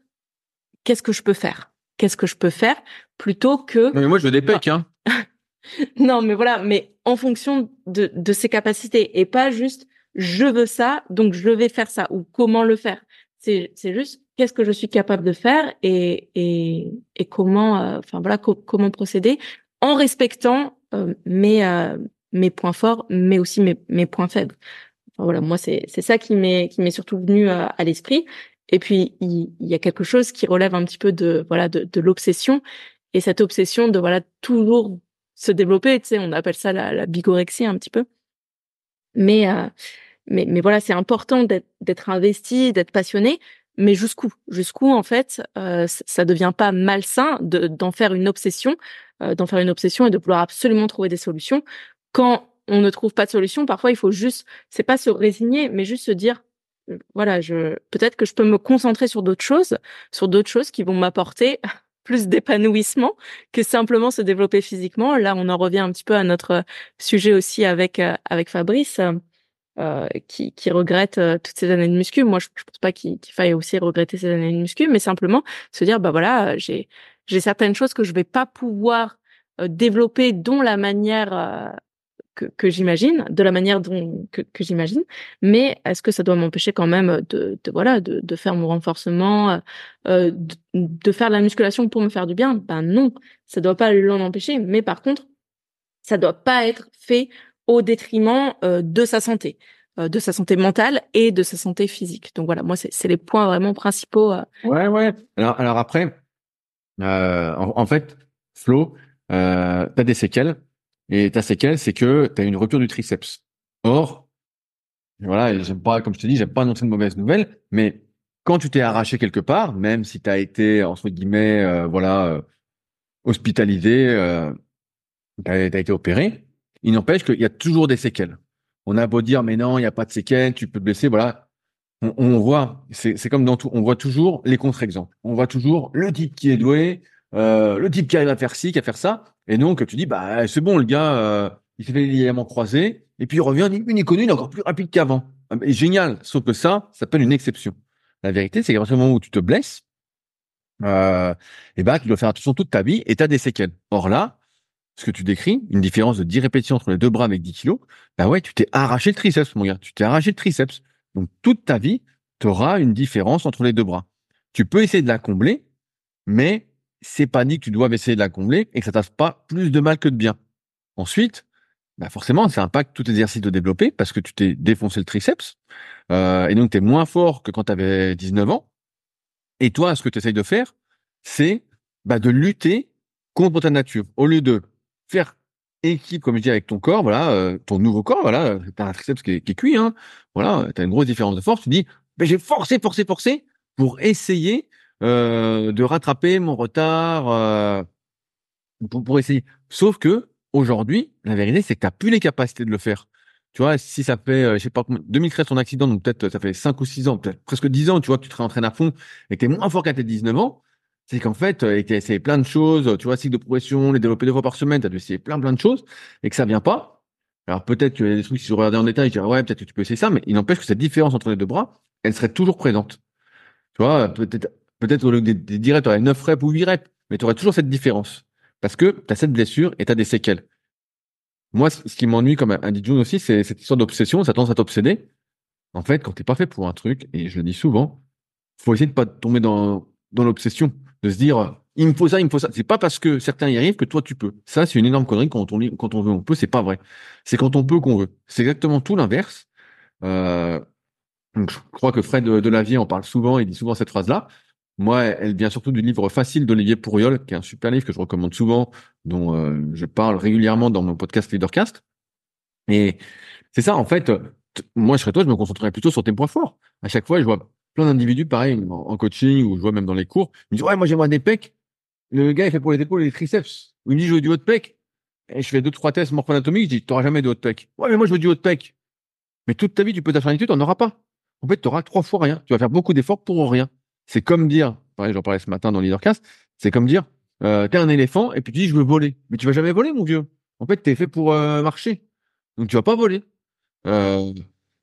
B: qu'est-ce que je peux faire? Qu'est-ce que je peux faire plutôt que
A: non, mais moi je veux des pecs, hein.
B: non, mais voilà, mais en fonction de, de ses capacités et pas juste je veux ça, donc je vais faire ça ou comment le faire? C'est c'est juste qu'est-ce que je suis capable de faire et et, et comment, euh, enfin voilà, comment procéder en respectant euh, mes euh, mes points forts, mais aussi mes mes points faibles. Voilà, moi c'est ça qui m'est surtout venu à, à l'esprit. Et puis il, y a quelque chose qui relève un petit peu de voilà de, de l'obsession et cette obsession de voilà toujours se développer. Tu sais, on appelle ça la, la bigorexie un petit peu. Mais euh, mais mais voilà, c'est important d'être investi, d'être passionné. Mais jusqu'où? Jusqu'où en fait, euh, ça devient pas malsain de d'en faire une obsession, euh, d'en faire une obsession et de vouloir absolument trouver des solutions. Quand on ne trouve pas de solution, parfois il faut juste, c'est pas se résigner, mais juste se dire, voilà, je peut-être que je peux me concentrer sur d'autres choses, sur d'autres choses qui vont m'apporter plus d'épanouissement que simplement se développer physiquement. Là, on en revient un petit peu à notre sujet aussi avec euh, avec Fabrice, euh, qui, qui regrette euh, toutes ces années de muscu. Moi, je, je pense pas qu'il faille aussi regretter ces années de muscu, mais simplement se dire, bah voilà, j'ai j'ai certaines choses que je vais pas pouvoir euh, développer, dont la manière que, que j'imagine, de la manière dont que, que j'imagine, mais est-ce que ça doit m'empêcher quand même de, de voilà de, de, faire mon renforcement, euh, de, de, faire de la musculation pour me faire du bien? Ben non, ça doit pas l'en empêcher, mais par contre, ça doit pas être fait au détriment euh, de sa santé, euh, de sa santé mentale et de sa santé physique. Donc voilà, moi c'est les points vraiment principaux. Euh.
A: Ouais ouais. Alors alors après, en, en, fait, Flo, euh, t'as des séquelles et ta séquelle, c'est que tu as une rupture du triceps. Or, voilà, j'aime pas, comme je te dis, j'aime pas annoncer une mauvaise nouvelle, mais quand tu t'es arraché quelque part, même si tu as été, entre guillemets, euh, voilà, euh, hospitalisé, euh, tu as, été opéré, il n'empêche qu'il y a toujours des séquelles. On a beau dire, mais non, il n'y a pas de séquelles, tu peux te blesser, voilà. On, voit, c'est comme dans tout, on voit toujours les contre-exemples. On voit toujours le type qui est doué, euh, le type qui arrive à faire ci, qui à faire ça, et donc tu dis bah c'est bon le gars, euh, il s'est fait les croisés, et puis il revient une icône, il est encore plus rapide qu'avant. Ah, génial, sauf que ça, ça s'appelle une exception. La vérité, c'est qu'à partir du moment où tu te blesses, euh, et bah tu dois faire attention toute ta vie et tu as des séquelles. Or là, ce que tu décris, une différence de 10 répétitions entre les deux bras avec 10 kilos, bah ouais, tu t'es arraché le triceps, mon gars, tu t'es arraché le triceps. Donc toute ta vie, tu auras une différence entre les deux bras. Tu peux essayer de la combler, mais c'est pas dit que tu dois essayer de la combler et que ça t'a pas plus de mal que de bien. Ensuite, bah forcément, ça impacte tout exercice de développer parce que tu t'es défoncé le triceps euh, et donc tu es moins fort que quand tu avais 19 ans. Et toi, ce que tu essayes de faire, c'est bah, de lutter contre ta nature. Au lieu de faire équipe, comme je dis, avec ton corps, voilà, euh, ton nouveau corps, voilà, tu as un triceps qui est, qui est cuit, hein, voilà, tu as une grosse différence de force, tu dis, bah, j'ai forcé, forcé, forcé pour essayer euh, de rattraper mon retard euh, pour, pour, essayer. Sauf que aujourd'hui, la vérité, c'est que tu n'as plus les capacités de le faire. tu vois, si ça fait, euh, je sais pas, 2013 ton accident, donc peut-être ça fait 5 ou 6 ans, peut-être presque 10 ans, tu vois, tu te réentraînes à fond et que tu es moins fort qu'à tes 19 ans, c'est qu'en fait, euh, tu as essayé plein de choses, tu vois, cycle de progression, les développer deux fois par semaine, tu as dû essayer plein plein de choses et que ça vient pas. Alors peut-être qu'il y a des trucs, si je regardais en détail, je dirais, ouais, peut-être que tu peux essayer ça, mais il n'empêche que cette différence entre les deux bras, elle serait toujours présente. Tu vois, peut-être, peut-être au lieu de dire, tu aurais 9 reps ou 8 reps, mais tu aurais toujours cette différence. Parce que tu as cette blessure et tu as des séquelles. Moi, ce qui m'ennuie comme un DJ aussi, c'est cette histoire d'obsession, ça tendance à t'obséder. En fait, quand t'es pas fait pour un truc, et je le dis souvent, faut essayer de pas tomber dans, dans l'obsession, de se dire, il me faut ça, il me faut ça. C'est pas parce que certains y arrivent que toi tu peux. Ça, c'est une énorme connerie quand on, quand on veut, on peut, c'est pas vrai. C'est quand on peut qu'on veut. C'est exactement tout l'inverse. Euh, je crois que Fred de, de en parle souvent, il dit souvent cette phrase-là. Moi, elle vient surtout du livre Facile d'Olivier Pourriol, qui est un super livre que je recommande souvent, dont euh, je parle régulièrement dans mon podcast Leadercast. Et c'est ça, en fait, moi, je serais toi, je me concentrerais plutôt sur tes points forts. À chaque fois, je vois plein d'individus, pareil, en, coaching, ou je vois même dans les cours, ils me disent, ouais, moi, j'aimerais des pecs. Le gars, il fait pour les épaules et les triceps. Ou il me dit, je veux du haut de pec. Et je fais deux, trois tests morpho-anatomiques, je dis, t'auras jamais de haut de pec. Ouais, mais moi, je veux du haut de pec. Mais toute ta vie, tu peux un étude, t'en auras pas. En fait, tu auras trois fois rien. Tu vas faire beaucoup d'efforts pour rien. C'est comme dire, pareil, j'en parlais ce matin dans Leadercast, c'est comme dire, euh, t'es un éléphant et puis tu dis je veux voler. Mais tu vas jamais voler, mon vieux. En fait, t'es fait pour euh, marcher. Donc tu vas pas voler. Euh,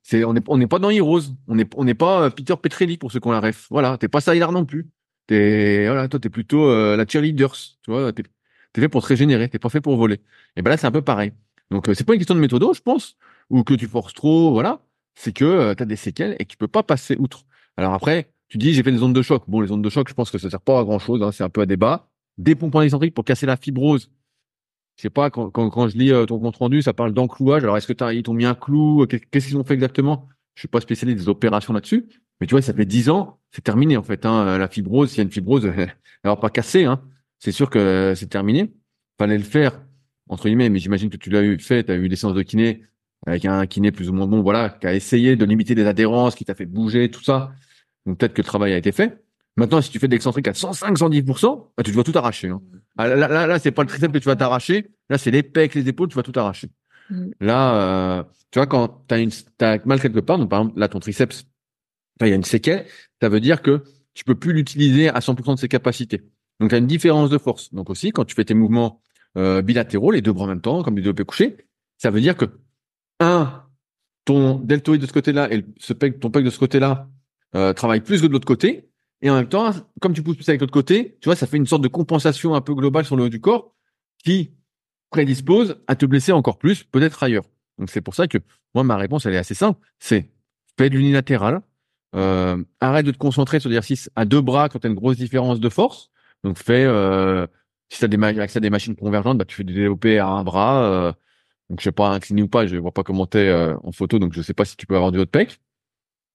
A: c'est, on n'est on n'est pas dans Heroes. On n'est on n'est pas euh, Peter Petrelli pour ceux qui ont la ref. Voilà, t'es pas Sailor non plus. T'es, voilà, toi, t'es plutôt euh, la cheerleaders. Tu vois, t'es, t'es fait pour te régénérer. T'es pas fait pour voler. Et ben là, c'est un peu pareil. Donc c'est pas une question de méthode, je pense, ou que tu forces trop, voilà. C'est que tu as des séquelles et que tu peux pas passer outre. Alors après, tu dis, j'ai fait des ondes de choc. Bon, les ondes de choc, je pense que ça sert pas à grand chose. Hein, c'est un peu à débat. Des pompes en excentrique pour casser la fibrose. Je sais pas, quand, je lis euh, ton compte rendu, ça parle d'enclouage. Alors, est-ce que ils t'ont mis un clou? Qu'est-ce qu'ils ont fait exactement? Je suis pas spécialiste des opérations là-dessus. Mais tu vois, ça fait dix ans, c'est terminé, en fait, hein. La fibrose, s'il y a une fibrose, va pas casser, hein. C'est sûr que c'est terminé. Fallait le faire, entre guillemets, mais j'imagine que tu l'as eu fait, tu as eu des séances de kiné avec un kiné plus ou moins bon, voilà, qui a essayé de limiter les adhérences, qui t'a fait bouger, tout ça. Donc peut-être que le travail a été fait. Maintenant, si tu fais de l'excentrique à 105, 110%, bah, tu dois tout arracher. Hein. Ah, là, là, là, c'est pas le triceps que tu vas t'arracher. Là, c'est les pecs, les épaules, tu vas tout arracher. Mm. Là, euh, tu vois, quand tu as, as mal quelque part, donc par exemple, là, ton triceps, il y a une séquelle, ça veut dire que tu peux plus l'utiliser à 100% de ses capacités. Donc, tu as une différence de force. Donc aussi, quand tu fais tes mouvements euh, bilatéraux, les deux bras en même temps, comme du développé couché, ça veut dire que, un, ton deltoïde de ce côté-là et ce pec, ton pec de ce côté-là euh, travaille plus que de l'autre côté. Et en même temps, comme tu pousses plus avec l'autre côté, tu vois, ça fait une sorte de compensation un peu globale sur le haut du corps qui prédispose à te blesser encore plus, peut-être ailleurs. Donc c'est pour ça que moi, ma réponse, elle est assez simple. C'est fais de l'unilatéral. Euh, arrête de te concentrer sur l'exercice à deux bras quand tu as une grosse différence de force. Donc fais, euh, si tu as des, machines convergentes, bah, tu fais du développé à un bras. Euh, donc je sais pas incliné ou pas, je vois pas comment t'es euh, en photo, donc je sais pas si tu peux avoir du haut de pec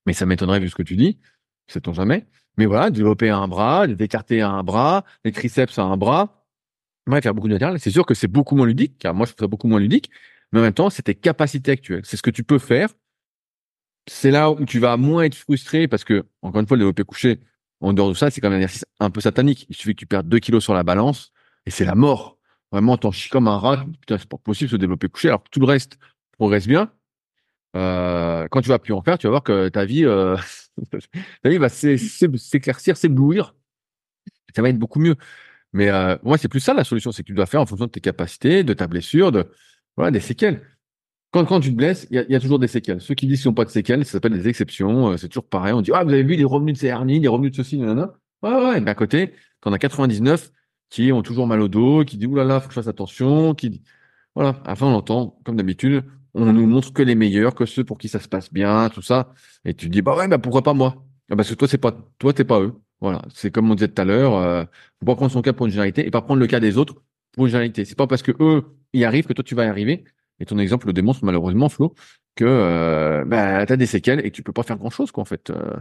A: mais ça m'étonnerait vu ce que tu dis, sait-on jamais. Mais voilà, développer un bras, d'écarter un bras, les triceps à un bras, bref, faire beaucoup de latéral. C'est sûr que c'est beaucoup moins ludique, car moi je ça beaucoup moins ludique, mais en même temps, c'est tes capacités actuelles. C'est ce que tu peux faire. C'est là où tu vas moins être frustré parce que, encore une fois, le développé couché, en dehors de ça, c'est quand même un exercice un peu satanique. Il suffit que tu perdes 2 kilos sur la balance et c'est la mort. Vraiment, t'en chies comme un rat. Putain, c'est pas possible de se développer couché alors que tout le reste progresse bien. Euh, quand tu vas plus en faire, tu vas voir que ta vie, euh, ta vie va s'éclaircir, s'éblouir. Ça va être beaucoup mieux. Mais euh, moi, c'est plus ça la solution, c'est que tu dois faire en fonction de tes capacités, de ta blessure, de voilà des séquelles. Quand, tu te blesses, il y a, toujours des séquelles. Ceux qui disent qu'ils n'ont pas de séquelles, ça s'appelle des exceptions. Euh, c'est toujours pareil. On dit ah vous avez vu les revenus de ces hernies, les revenus de ceci, nanana. Ouais ouais. Mais à côté, quand on a 99 qui ont toujours mal au dos, qui disent oulala, faut que je fasse attention, qui voilà. À la fin, on entend comme d'habitude on nous montre que les meilleurs, que ceux pour qui ça se passe bien, tout ça. Et tu dis, bah ouais, bah pourquoi pas moi? Ah, Parce que toi, c'est pas toi, t'es pas eux. Voilà. C'est comme on disait tout à l'heure, euh, faut pas prendre son cas pour une généralité et pas prendre le cas des autres pour une généralité. C'est pas parce que eux y arrivent que toi tu vas y arriver. Et ton exemple le démontre malheureusement, Flo, que euh, bah, tu as des séquelles et que tu peux pas faire grand chose, quoi, en fait. Euh,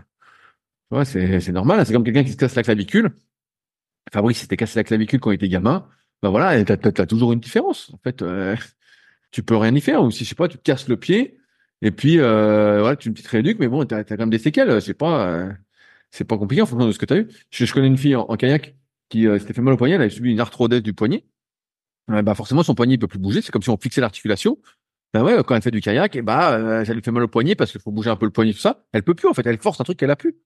A: ouais, c'est, normal. C'est comme quelqu'un qui se casse la clavicule. Fabrice s'était cassé la clavicule quand il était gamin. Ben voilà, t'as, as, toujours une différence. En fait, euh, tu peux rien y faire. Ou si je sais pas, tu te casses le pied et puis euh, voilà, tu une petite mais bon, tu as, quand même des séquelles. C'est pas euh, c'est pas compliqué en fonction de ce que tu as eu. Je, connais une fille en, kayak qui euh, s'était fait mal au poignet, elle a subi une arthrodèse du poignet. bah forcément, son poignet il peut plus bouger. C'est comme si on fixait l'articulation. Ben ouais, quand elle fait du kayak, et bah, euh, ça lui fait mal au poignet parce qu'il faut bouger un peu le poignet, tout ça. Elle peut plus, en fait. Elle force un truc qu'elle a plus.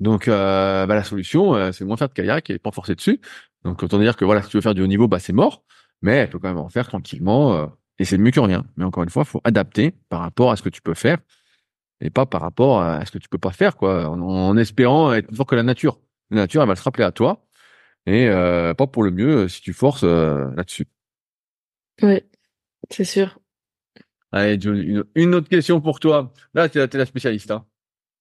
A: Donc, euh, bah, la solution, euh, c'est moins faire de kayak et pas forcer dessus. Donc, autant dire que voilà, si tu veux faire du haut niveau, bah, c'est mort. Mais elle peut quand même en faire tranquillement. Et c'est mieux que rien. Mais encore une fois, faut adapter par rapport à ce que tu peux faire et pas par rapport à ce que tu peux pas faire, quoi. En, en espérant être fort que la nature. La nature, elle va se rappeler à toi. Et euh, pas pour le mieux euh, si tu forces euh, là-dessus.
B: Oui, c'est sûr.
A: Allez, une, une autre question pour toi. Là, t'es, la- spécialiste. Hein.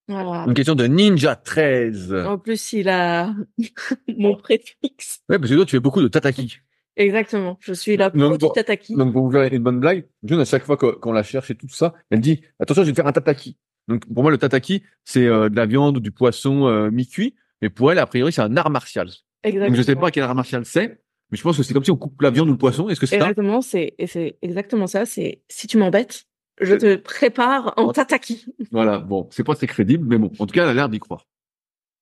B: Voilà.
A: Une question de Ninja 13.
B: En plus, il a mon préfixe.
A: Ouais, parce que toi, tu fais beaucoup de tataki.
B: Exactement. Je suis pro du
A: bon.
B: tataki.
A: Donc, pour vous faire une bonne blague, John, à chaque fois qu'on la cherche et tout ça, elle dit, attention, je vais te faire un tataki. Donc, pour moi, le tataki, c'est euh, de la viande ou du poisson euh, mi-cuit. Mais pour elle, a priori, c'est un art martial.
B: Exactement.
A: Donc, je sais pas quel art martial c'est, mais je pense que c'est comme si on coupe la viande ou le poisson. Est-ce que c'est ça?
B: Exactement, c'est exactement ça. C'est si tu m'embêtes, je te prépare en tataki.
A: Voilà, bon, c'est pas très crédible, mais bon, en tout cas, elle a l'air d'y croire.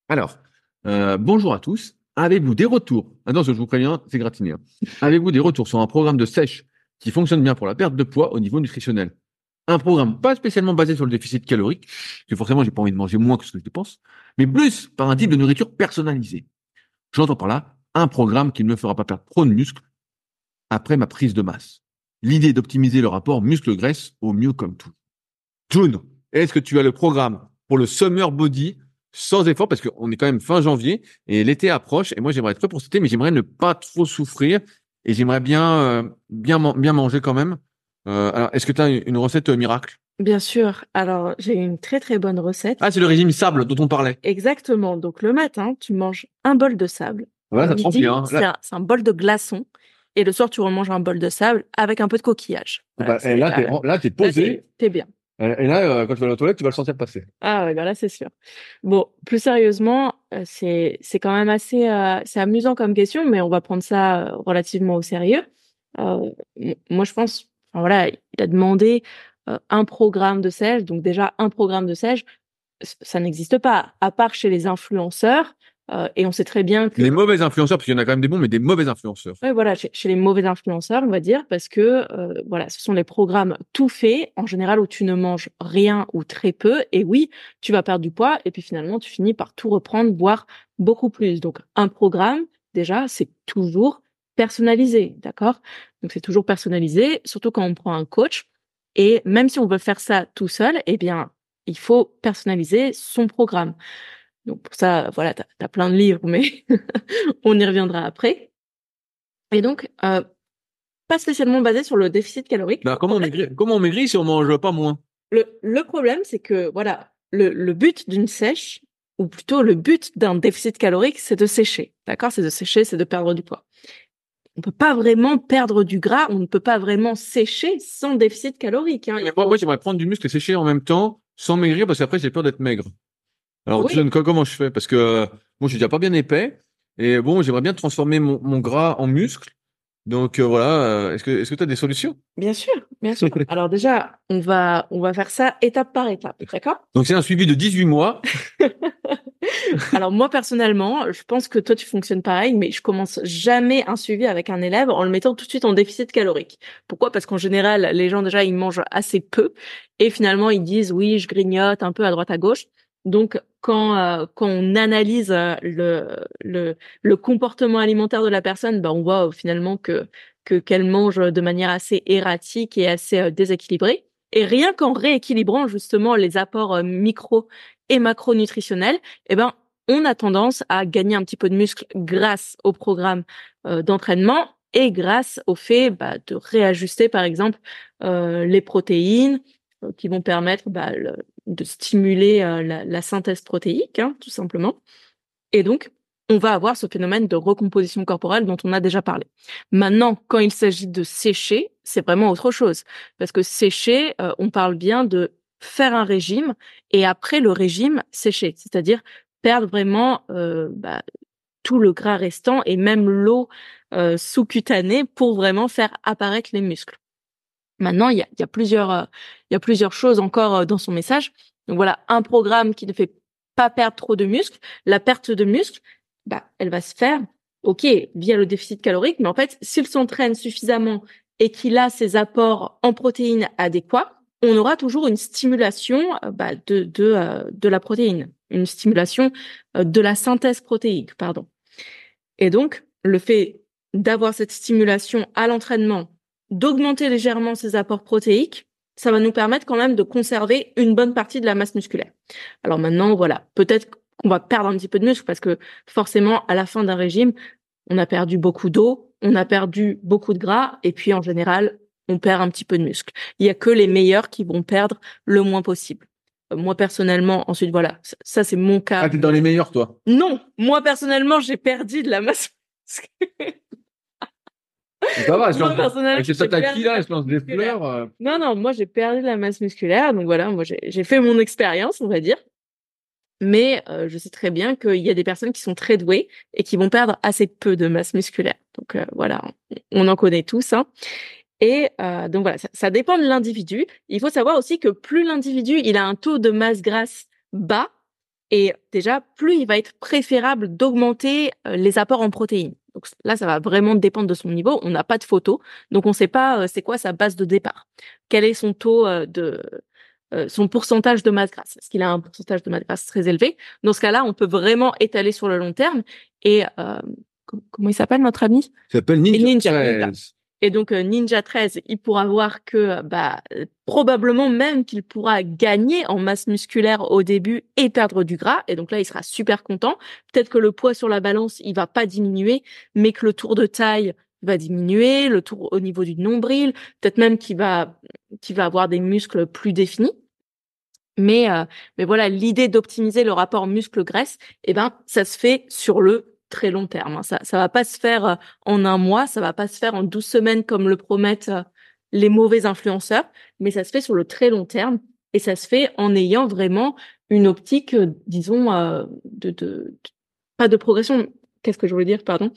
A: Alors, euh, bonjour à tous. Avez-vous des retours? Attention, je vous préviens, c'est gratiné. hein. Avez-vous des retours sur un programme de sèche qui fonctionne bien pour la perte de poids au niveau nutritionnel? Un programme pas spécialement basé sur le déficit calorique, parce que forcément, j'ai pas envie de manger moins que ce que je dépense, mais plus par un type de nourriture personnalisée. J'entends par là un programme qui ne me fera pas perdre trop de muscles après ma prise de masse. L'idée est d'optimiser le rapport muscle-graisse au mieux comme tout. June, est-ce que tu as le programme pour le summer body sans effort parce qu'on est quand même fin janvier et l'été approche et moi j'aimerais être prêt pour cet été mais j'aimerais ne pas trop souffrir et j'aimerais bien euh, bien man- bien manger quand même. Euh, alors est-ce que tu as une recette euh, miracle?
B: Bien sûr. Alors, j'ai une très très bonne recette.
A: Ah c'est le régime sable dont on parlait.
B: Exactement. Donc le matin, tu manges un bol de sable.
A: Voilà, ça hein.
B: C'est
A: Là,
B: un, bol de glaçons. Et le soir, tu remanges un bol de sable avec un peu de coquillage. Voilà,
A: bah, et là t'es
B: là,
A: là t'es
B: là,
A: posé
B: t'es- T'es bien.
A: Et là euh, quand tu vas aux toilettes tu vas le sentir passer.
B: Ah ouais, bah là c'est sûr. Bon, plus sérieusement, euh, c'est quand même assez euh, c'est amusant comme question, mais on va prendre ça relativement au sérieux. Moi je pense, voilà, il a demandé un programme de sèche, donc déjà un programme de sèche, ça n'existe pas, à part chez les influenceurs, euh, et on sait très bien que
A: Les mauvais influenceurs parce qu'il y en a quand même des bons mais des mauvais influenceurs.
B: Ouais, voilà, chez, chez les mauvais influenceurs, on va dire, parce que euh, voilà, ce sont les programmes tout faits, en général où tu ne manges rien ou très peu, et oui, tu vas perdre du poids, et puis finalement, tu finis par tout reprendre, voire beaucoup plus. Donc, un programme, déjà, c'est toujours personnalisé, d'accord? Donc, c'est toujours personnalisé, surtout quand on prend un coach, et même si on veut faire ça tout seul, eh bien, il faut personnaliser son programme. Donc, pour ça, voilà, tu as, plein de livres, mais on y reviendra après. Et donc, euh, pas spécialement basé sur le déficit calorique.
A: Bah, comment on maigrit comment on maigrit si on mange pas moins?
B: Le, le problème, c'est que voilà, le, le but d'une sèche, ou plutôt le but d'un déficit calorique, c'est de sécher. D'accord? C'est de sécher, c'est de perdre du poids. On peut pas vraiment perdre du gras, on ne peut pas vraiment sécher sans déficit calorique. Hein.
A: Mais moi, moi j'aimerais prendre du muscle et sécher en même temps sans maigrir parce qu'après j'ai peur d'être maigre. Alors
B: Oui.
A: John, co- comment je fais? Parce que euh, moi je suis déjà pas bien épais et bon j'aimerais bien transformer mon, mon gras en muscle. Donc euh, voilà, euh, est-ce que est-ce que tu as des solutions?
B: Bien sûr, bien sûr. Alors déjà, on va on va faire ça étape par étape, d'accord?
A: Donc c'est un suivi de 18 mois.
B: Alors moi personnellement, je pense que toi tu fonctionnes pareil, mais je commence jamais un suivi avec un élève en le mettant tout de suite en déficit calorique. Pourquoi? Parce qu'en général, les gens déjà ils mangent assez peu et finalement ils disent oui, je grignote un peu à droite à gauche. Donc quand euh, quand on analyse euh, le comportement alimentaire de la personne, ben on voit euh, finalement que que qu'elle mange de manière assez erratique et assez déséquilibrée. Et rien qu'en rééquilibrant justement les apports micro et macronutritionnels, eh ben, on a tendance à gagner un petit peu de muscle grâce au programme d'entraînement et grâce au fait bah, de réajuster, par exemple, les protéines qui vont permettre bah, le- de stimuler euh, la, synthèse protéique, hein, tout simplement. Et donc, on va avoir ce phénomène de recomposition corporelle dont on a déjà parlé. Maintenant, quand il s'agit de sécher, c'est vraiment autre chose. Parce que sécher, euh, on parle bien de faire un régime et après le régime, sécher. C'est-à-dire perdre vraiment euh, bah, tout le gras restant et même l'eau sous-cutanée pour vraiment faire apparaître les muscles. Maintenant, il y a, y a plusieurs, euh, y a plusieurs choses encore euh, dans son message. Donc voilà, un programme qui ne fait pas perdre trop de muscles. La perte de muscles, bah, elle va se faire, ok, via le déficit calorique, mais en fait, s'il s'entraîne suffisamment et qu'il a ses apports en protéines adéquats, on aura toujours une stimulation euh, bah, de, de, de la protéine, une stimulation de la synthèse protéique, pardon. Et donc, le fait d'avoir cette stimulation à l'entraînement, d'augmenter légèrement ses apports protéiques, ça va nous permettre quand même de conserver une bonne partie de la masse musculaire. Alors maintenant, voilà, peut-être qu'on va perdre un petit peu de muscle parce que forcément, à la fin d'un régime, on a perdu beaucoup d'eau, on a perdu beaucoup de gras, et puis en général, on perd un petit peu de muscle. Il y a que les meilleurs qui vont perdre le moins possible. Euh, moi personnellement, ensuite voilà, ça c'est mon cas.
A: Ah, t'es dans les meilleurs toi?
B: Non, moi personnellement, j'ai perdu de la masse.
A: Ça va, avec cette attaque là, je lance des fleurs. Euh.
B: Non, non, moi j'ai perdu de la masse musculaire, donc voilà, moi j'ai fait mon expérience, on va dire. Mais euh, je sais très bien qu'il y a des personnes qui sont très douées et qui vont perdre assez peu de masse musculaire. Donc voilà, on en connaît tous. Hein. Et euh, donc voilà, ça, ça dépend de l'individu. Il faut savoir aussi que plus l'individu il a un taux de masse grasse bas, et déjà plus il va être préférable d'augmenter euh, les apports en protéines. Donc là, ça va vraiment dépendre de son niveau. On n'a pas de photo, donc on ne sait pas euh, c'est quoi sa base de départ. Quel est son taux de son pourcentage de masse grasse? Est-ce qu'il a un pourcentage de masse grasse très élevé? Dans ce cas-là, on peut vraiment étaler sur le long terme. Et comment il s'appelle notre ami?
A: Il s'appelle Ninja, Ninja
B: et donc euh, Ninja 13, il pourra voir que bah probablement même qu'il pourra gagner en masse musculaire au début et perdre du gras. Et donc là, il sera super content. Peut-être que le poids sur la balance, il va pas diminuer, mais que le tour de taille va diminuer, le tour au niveau du nombril, peut-être même qu'il va qu'il va avoir des muscles plus définis. Mais euh, mais voilà, l'idée d'optimiser le rapport muscle-graisse, eh ben ça se fait sur le très long terme. Hein. Ça ça va pas se faire euh, en un mois, ça va pas se faire en 12 semaines comme le promettent euh, les mauvais influenceurs, mais ça se fait sur le très long terme et ça se fait en ayant vraiment une optique, euh, disons, de, de, pas de progression. Qu'est-ce que je voulais dire, pardon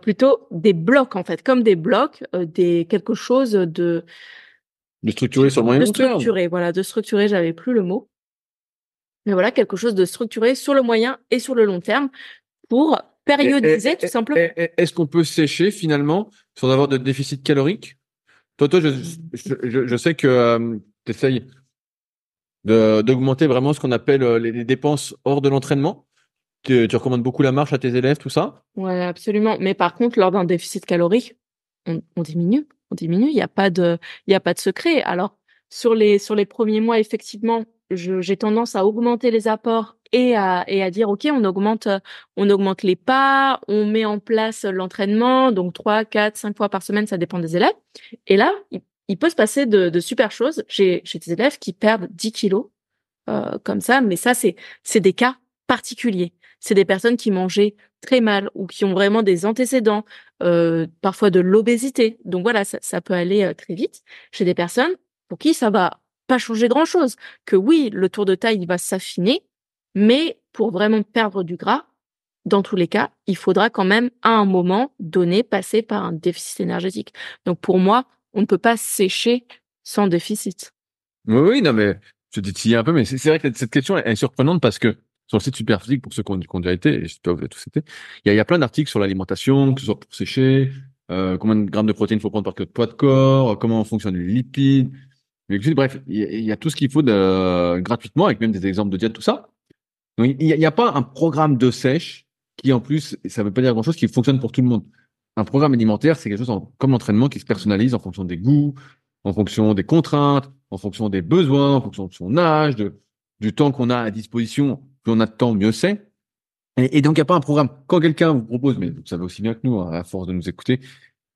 B: Plutôt des blocs en fait, comme des blocs, des quelque chose de
A: de structuré sur le moyen
B: long terme. De structuré, voilà, de structuré. J'avais plus le mot. Mais voilà, quelque chose de structuré sur le moyen et sur le long terme pour périodiser tout simplement.
A: Est-ce qu'on peut sécher finalement sans avoir de déficit calorique? Toi, toi, je, je, sais que euh, tu essayes d'augmenter vraiment ce qu'on appelle euh, les, dépenses hors de l'entraînement. Tu, tu, recommandes beaucoup la marche à tes élèves, tout ça?
B: Ouais, absolument. Mais par contre, lors d'un déficit calorique, on, on, diminue, on diminue. Il n'y a pas de, il y a pas de secret. Alors sur les sur les premiers mois, effectivement, j'ai tendance à augmenter les apports et à, et à dire ok on augmente on augmente les pas on met en place l'entraînement donc trois quatre cinq fois par semaine ça dépend des élèves. Et là il, peut se passer de, de super choses. J'ai des élèves qui perdent 10 kilos euh, comme ça mais ça c'est c'est des cas particuliers. C'est des personnes qui mangeaient très mal ou qui ont vraiment des antécédents euh, parfois de l'obésité. Donc voilà ça, ça peut aller euh, très vite. Chez des personnes pour qui ça va pas changer grand chose que oui le tour de taille il va s'affiner mais pour vraiment perdre du gras, dans tous les cas, il faudra quand même à un moment donné passer par un déficit énergétique. Donc pour moi, on ne peut pas sécher sans déficit.
A: Oui, non, mais je détille un peu, mais c'est vrai que cette question est surprenante parce que sur le site Superphysique, pour ceux qui ont, déjà été, et j'espère que vous avez tous été, il y a, plein d'articles sur l'alimentation, que ce soit pour sécher, euh, combien de grammes de protéines faut prendre par de poids de corps, comment fonctionnent les lipides. Bref, il y, a, tout ce qu'il faut gratuitement, avec même des exemples de diète, tout ça il n'y a, pas un programme de sèche qui, en plus, ça ne veut pas dire grand-chose, qui fonctionne pour tout le monde. Un programme alimentaire, c'est quelque chose comme l'entraînement qui se personnalise en fonction des goûts, en fonction des contraintes, en fonction des besoins, en fonction de son âge, de, du temps qu'on a à disposition. Plus on a de temps, mieux c'est. Et, donc, il n'y a pas un programme. Quand quelqu'un vous propose, mais vous savez aussi bien que nous, hein, à force de nous écouter,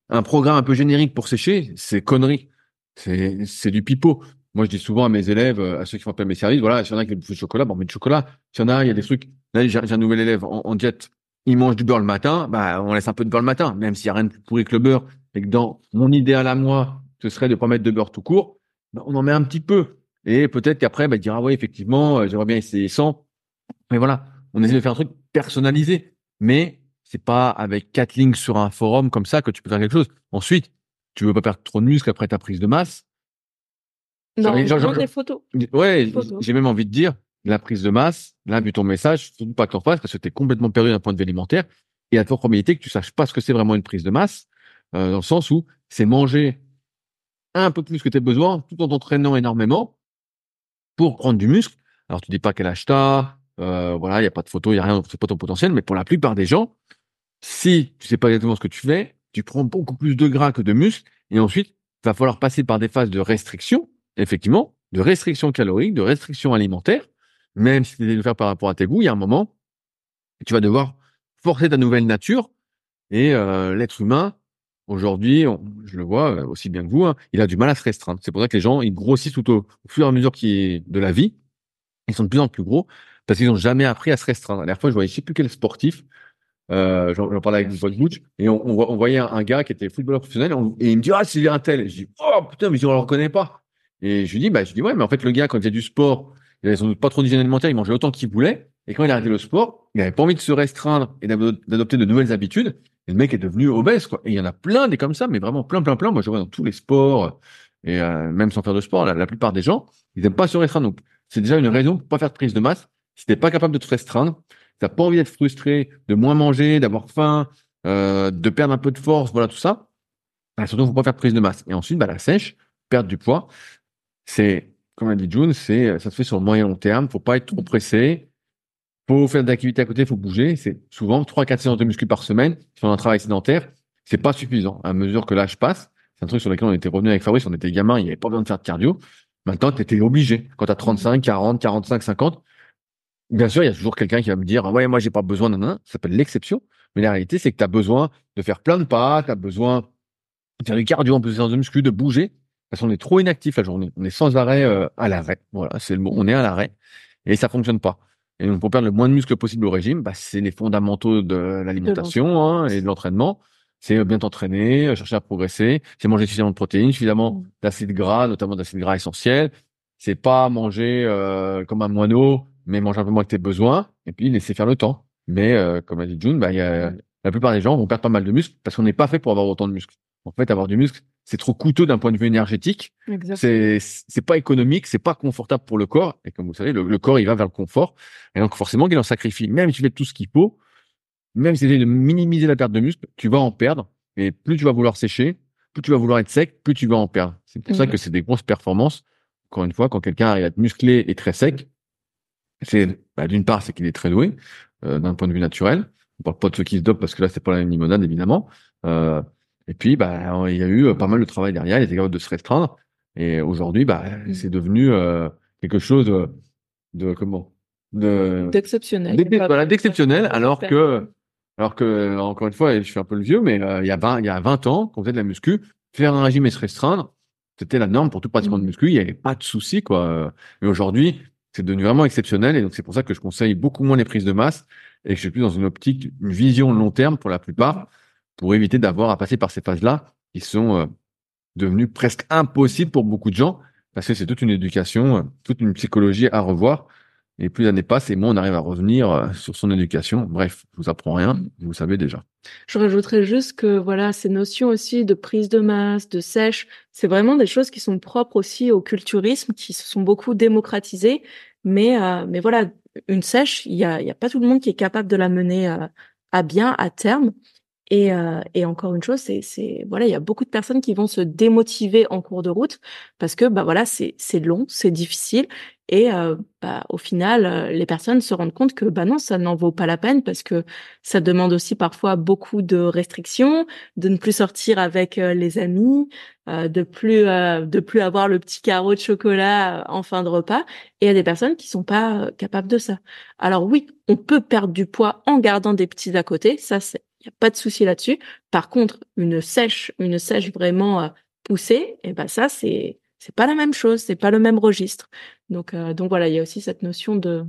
A: un programme un peu générique pour sécher, c'est connerie. C'est, c'est du pipeau. Moi, je dis souvent à mes élèves, euh, à ceux qui font appel à mes services, voilà, s'il y en a qui veulent du chocolat, bon, on met du chocolat. S'il y en a, il y a des trucs. Là, j'ai un nouvel élève en, en, diète, il mange du beurre le matin, bah, on laisse un peu de beurre le matin, même s'il y a rien de plus pourri que le beurre, et que dans mon idéal à moi, ce serait de pas mettre de beurre tout court, bah, on en met un petit peu. Et peut-être qu'après, bah, il dira, oui, effectivement, euh, j'aimerais bien essayer sans. Mais voilà, on essaie de faire un truc personnalisé. Mais c'est pas avec quatre lignes sur un forum comme ça que tu peux faire quelque chose. Ensuite, tu veux pas perdre trop de muscle après ta prise de masse?
B: Non, genre, des photos.
A: Ouais, j'ai même envie de dire, la prise de masse, là, vu ton message, surtout pas que t'en fasses parce que t'es complètement perdu d'un point de vue alimentaire et à toi probabilité que tu saches pas ce que c'est vraiment une prise de masse, euh, dans le sens où c'est manger un peu plus que tes besoins tout en t'entraînant énormément pour prendre du muscle. Alors tu dis pas quel âge t'as, euh, voilà, il y a pas de photo, il y a rien, c'est pas ton potentiel, mais pour la plupart des gens, si tu sais pas exactement ce que tu fais, tu prends beaucoup plus de gras que de muscle et ensuite il va falloir passer par des phases de restriction, effectivement, de restriction calorique, de restriction alimentaire, même si tu de le faire par rapport à tes goûts, il y a un moment, tu vas devoir forcer ta nouvelle nature et euh, l'être humain Aujourd'hui, je le vois euh, aussi bien que vous, hein, il a du mal à se restreindre. C'est pour ça que les gens, ils grossissent au, fur et à mesure de la vie. Ils sont de plus en plus gros parce qu'ils n'ont jamais appris à se restreindre. La dernière fois, je voyais, je sais plus quel sportif, euh, j'en parlais avec votre Butch, et on, on, voyait un, gars qui était footballeur professionnel, et, il me dit, ah, c'est un tel. Et je dis, oh, putain, mais je ne le reconnais pas. Et je lui dis, bah, je dis, ouais, mais en fait, le gars, quand il faisait du sport, il avait sans doute pas trop d'hygiène alimentaire, il mangeait autant qu'il voulait. Et quand il a arrêté le sport, il avait pas envie de se restreindre et d'adopter de nouvelles habitudes. Et le mec est devenu obèse, quoi. Et il y en a plein des comme ça, mais vraiment plein, plein, plein. Moi, je vois dans tous les sports, et euh, même sans faire de sport, la, plupart des gens, ils n'aiment pas se restreindre. Donc, c'est déjà une raison pour pas faire de prise de masse. Si t'es pas capable de te restreindre, t'as pas envie d'être frustré, de moins manger, d'avoir faim, euh, de perdre un peu de force, voilà tout ça. Bah, surtout, faut pas faire de prise de masse. Et ensuite, bah, la sèche, perdre du poids, c'est, comme a dit June, c'est, ça se fait sur le moyen long terme. Faut pas être trop pressé faut faire de l'activité à côté, faut bouger. C'est souvent 3-4 séances de muscu par semaine. Si on a un travail sédentaire, c'est pas suffisant. À mesure que l'âge passe, c'est un truc sur lequel on était revenu avec Fabrice, on était gamin, il n'y avait pas besoin de faire de cardio. Maintenant, tu étais obligé. Quand tu as 35, 40, 45, 50, bien sûr, il y a toujours quelqu'un qui va me dire, ouais, moi, j'ai pas besoin d'un, ça s'appelle l'exception. Mais la réalité, c'est que tu as besoin de faire plein de pas, tu as besoin de faire du cardio en plus de muscu, de bouger. Parce qu'on est trop inactif la journée. On est sans arrêt euh, à l'arrêt. Voilà, c'est le mot. On est à l'arrêt. Et ça fonctionne pas. Et donc, pour perdre le moins de muscles possible au régime, bah, c'est les fondamentaux de l'alimentation hein, et de l'entraînement. C'est bien t'entraîner, euh, chercher à progresser, c'est manger suffisamment de protéines, suffisamment mmh. d'acides gras, notamment d'acides gras essentiels. C'est pas manger euh, comme un moineau, mais manger un peu moins que tes besoins, et puis laisser faire le temps. Mais euh, comme a dit June, bah, y a, la plupart des gens vont perdre pas mal de muscles parce qu'on n'est pas fait pour avoir autant de muscles. En fait, avoir du muscle, c'est trop coûteux d'un point de vue énergétique. C'est c'est pas économique, c'est pas confortable pour le corps. Et comme vous savez, le, corps il va vers le confort. Et donc forcément, il en sacrifie. Même si tu fais tout ce qu'il faut, même si tu de minimiser la perte de muscle, tu vas en perdre. Et plus tu vas vouloir sécher, plus tu vas vouloir être sec, plus tu vas en perdre. C'est pour ça que c'est des grosses performances. Encore une fois, quand quelqu'un arrive à être musclé et très sec, c'est bah, d'une part c'est qu'il est très doué euh, d'un point de vue naturel. On parle pas de ceux qui se dopent parce que là c'est pas la même limonade évidemment. Euh, et puis, bah, il y a eu euh, pas mal de travail derrière. Il était capable de se restreindre. Et aujourd'hui, bah, mmh. c'est devenu euh, quelque chose de, de comment?
B: De d'exceptionnel.
A: Voilà, d'exceptionnel. Alors que, alors que, encore une fois, je suis un peu le vieux, mais il y a 20, il y a 20 ans, quand on faisait de la muscu, faire un régime et se restreindre, c'était la norme pour tout pratiquant de mmh. muscu. Il n'y avait pas de souci, quoi. Mais aujourd'hui, c'est devenu vraiment exceptionnel. Et donc, c'est pour ça que je conseille beaucoup moins les prises de masse et que je suis plus dans une optique, une vision long terme pour la plupart pour éviter d'avoir à passer par ces phases-là qui sont euh, devenues presque impossibles pour beaucoup de gens parce que c'est toute une éducation, euh, toute une psychologie à revoir. Et plus l'année passe, et moins on arrive à revenir euh, sur son éducation. Bref, je vous apprends rien, vous savez déjà.
B: Je rajouterais juste que voilà, ces notions aussi de prise de masse, de sèche, c'est vraiment des choses qui sont propres aussi au culturisme, qui se sont beaucoup démocratisées. Mais mais voilà, une sèche, il y a, y a pas tout le monde qui est capable de la mener à bien à terme. Et, euh, et, encore une chose, c'est, voilà, il y a beaucoup de personnes qui vont se démotiver en cours de route parce que bah voilà, c'est long, c'est difficile et euh, bah au final, euh, les personnes se rendent compte que bah non, ça n'en vaut pas la peine parce que ça demande aussi parfois beaucoup de restrictions, de ne plus sortir avec les amis, de plus de plus avoir le petit carreau de chocolat en fin de repas. Et il y a des personnes qui sont pas capables de ça. Alors oui, on peut perdre du poids en gardant des petits à côté, ça c'est n'y a pas de souci là-dessus. Par contre, une sèche, une sèche vraiment euh, poussée, et eh ben ça c'est c'est pas la même chose, c'est pas le même registre. Donc euh, donc voilà, il y a aussi cette notion de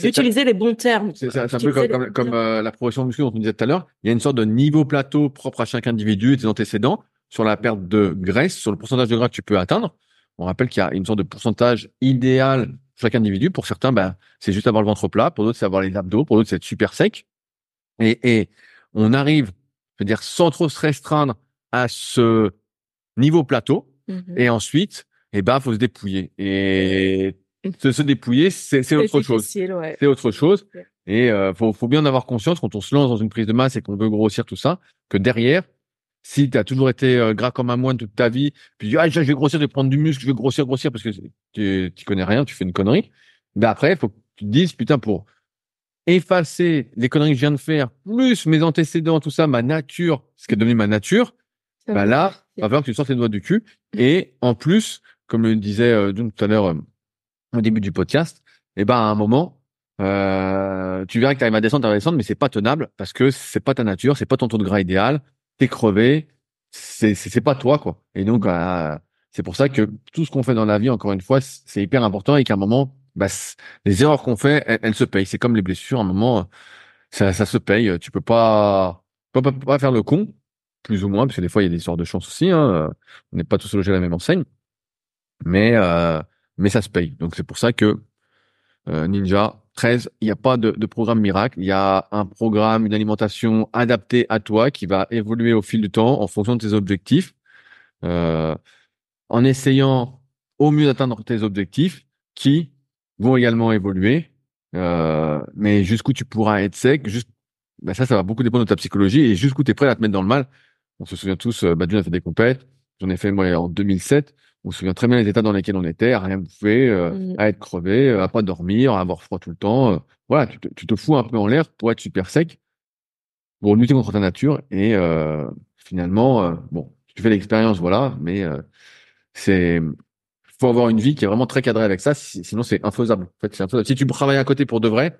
B: d'utiliser les bons termes.
A: C'est un peu comme, comme, euh, la progression musculaire dont on disait tout à l'heure. Il y a une sorte de niveau plateau propre à chaque individu et des antécédents sur la perte de graisse, sur le pourcentage de gras que tu peux atteindre. On rappelle qu'il y a une sorte de pourcentage idéal pour chaque individu. Pour certains, ben, c'est juste avoir le ventre plat. Pour d'autres, c'est avoir les abdos. Pour d'autres, c'est être super sec. Et, et on arrive, je veux dire, sans trop se restreindre à ce niveau plateau. Mm-hmm. Et ensuite, eh ben, faut se dépouiller. Et se, se dépouiller, c'est autre chose. C'est autre chose. Et euh, faut, faut bien en avoir conscience quand on se lance dans une prise de masse et qu'on veut grossir tout ça, que derrière, si tu as toujours été euh, gras comme un moine toute ta vie, puis ah, je vais grossir, je vais prendre du muscle, je vais grossir, grossir parce que tu, tu connais rien, tu fais une connerie. Ben après, il faut que tu te dises, putain, pour effacer les conneries que je viens de faire, plus mes antécédents, tout ça, ma nature, ce qui est devenu ma nature, ben là, il va falloir que tu sortes les doigts du cul. Et en plus, comme le disait euh, tout à l'heure euh, au début du podcast, eh ben à un moment, euh, tu verras que tu arrives à descendre, à descendre, mais c'est pas tenable parce que c'est pas ta nature, c'est pas ton taux de gras idéal, t'es crevé, c'est c'est pas toi quoi. Et donc euh, c'est pour ça que tout ce qu'on fait dans la vie, encore une fois, c'est hyper important et qu'à un moment, bah, les erreurs qu'on fait, elles, se payent. C'est comme les blessures, à un moment, ça, ça se paye. Tu peux pas, pas, pas faire le con, plus ou moins, parce que des fois il y a des histoires de chance aussi. Hein. On n'est pas tous logés à la même enseigne, mais euh, mais ça se paye. Donc c'est pour ça que euh, Ninja 13, il n'y a pas de, de, programme miracle. Il y a un programme, une alimentation adaptée à toi qui va évoluer au fil du temps en fonction de tes objectifs, euh, en essayant au mieux d'atteindre tes objectifs qui vont également évoluer. Euh, mais jusqu'où tu pourras être sec, juste, bah ça, ça va beaucoup dépendre de ta psychologie et jusqu'où tu es prêt à te mettre dans le mal. On se souvient tous, euh, bah, a fait des compètes. J'en ai fait moi en 2007 on se souvient très bien les états dans lesquels on était, à rien bouffer, euh, mmh. à être crevé, euh, à pas dormir, à avoir froid tout le temps. Euh, voilà, tu te, tu te, fous un peu en l'air pour être super sec, pour lutter contre ta nature. Et finalement, bon, tu fais l'expérience, voilà, mais c'est faut avoir une vie qui est vraiment très cadrée avec ça, sinon c'est infaisable. En fait, c'est infaisable. Si tu travailles à côté pour de vrai,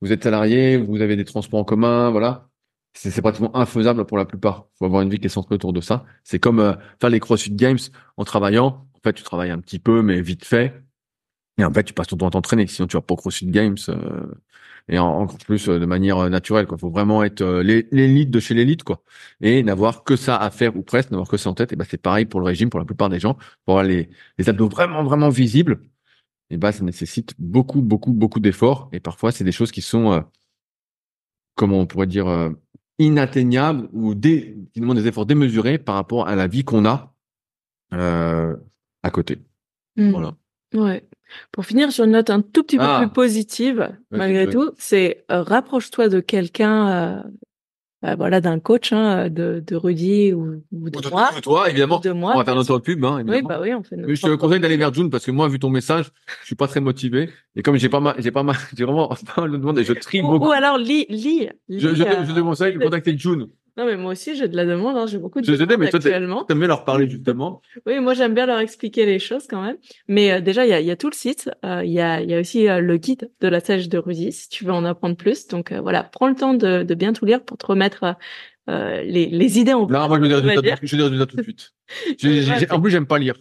A: vous êtes salarié, vous avez des transports en commun, voilà, c'est pratiquement infaisable pour la plupart. Faut avoir une vie qui est centrée autour de ça. C'est comme euh, faire les CrossFit Games en travaillant. En fait, tu travailles un petit peu, mais vite fait. Et en fait, tu passes ton temps à t'entraîner. Sinon, tu vas pas au CrossFit Games. Euh, et encore plus euh, de manière naturelle. Il faut vraiment être l'élite de chez l'élite, quoi. Et n'avoir que ça à faire ou presque, n'avoir que ça en tête. Et ben, c'est pareil pour le régime, pour la plupart des gens. Pour avoir les, les abdos vraiment, vraiment visibles, et ben, ça nécessite beaucoup, beaucoup, beaucoup d'efforts. Et parfois, c'est des choses qui sont, comment on pourrait dire, inatteignable ou dé, qui demande des efforts démesurés par rapport à la vie qu'on a euh, à côté.
B: Mmh. Voilà. Ouais. Pour finir sur une note un tout petit peu ah. plus positive, malgré tout, c'est euh, rapproche-toi de quelqu'un euh, voilà, d'un coach, hein, de, de Rudy ou, ou de, moi.
A: De toi, évidemment.
B: De moi.
A: On va faire notre pub, hein,
B: Oui, bah oui, on fait
A: notre Mais je te conseille d'aller vers June parce que moi, vu ton message, je suis pas très motivé. Et comme j'ai pas mal, j'ai pas mal, j'ai vraiment pas mal de demandes et je trie beaucoup.
B: Ou alors, lis, lis.
A: je, je, je, te conseille de contacter June.
B: Non, mais moi aussi, j'ai de la demande. Hein. J'ai beaucoup de
A: je demandes mais toi, actuellement. T'aimes bien leur parler justement.
B: oui, moi, j'aime bien leur expliquer les choses quand même. Mais euh, déjà, il y a, y a, tout le site. Euh, il y, a, y a aussi euh, le guide de la sèche de Rudy, si tu veux en apprendre plus. Donc voilà, prends le temps de, de, bien tout lire pour te remettre euh, les, les, idées en
A: Non, moi, je vais dire, je vais dire tout de suite. en plus, j'aime pas lire.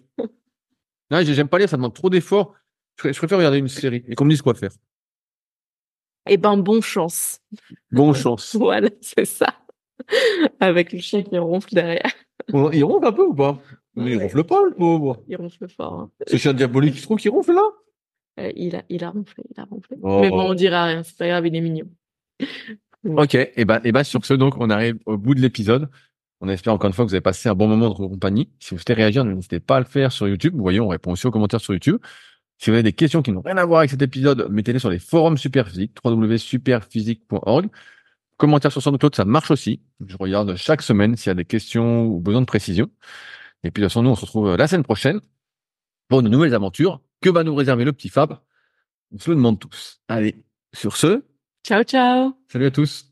A: Non, j'aime pas lire, ça demande trop d'efforts. Je, préfère regarder une série et qu'on me dise quoi faire.
B: Eh ben, bon chance.
A: Bon chance.
B: voilà, c'est ça. Avec le chien qui ronfle derrière.
A: il ronfle un peu ou pas? Mais il ronfle pas, le pauvre.
B: Il ronfle fort. Hein.
A: Ce chien diabolique, tu trouves qu'il ronfle là?
B: Euh, il, a, il a ronflé, il a ronflé. Oh. Mais bon, on dira rien, c'est pas grave, il est mignon.
A: Ok, et ben, et ben sur ce, donc, on arrive au bout de l'épisode. On espère encore une fois que vous avez passé un bon moment de compagnie. Si vous souhaitez réagir, n'hésitez pas à le faire sur YouTube. Vous voyez, on répond aussi aux commentaires sur YouTube. Si vous avez des questions qui n'ont rien à voir avec cet épisode, mettez-les sur les forums Superphysique, www.superphysique.org. Commentaires sur SoundCloud, ça marche aussi. Je regarde chaque semaine s'il y a des questions ou besoin de précision. Et puis, de toute façon, nous, on se retrouve la semaine prochaine pour de nouvelles aventures. Que va nous réserver le petit Fab? On se le demande tous. Allez, sur ce,
B: Ciao, ciao.
A: Salut à tous.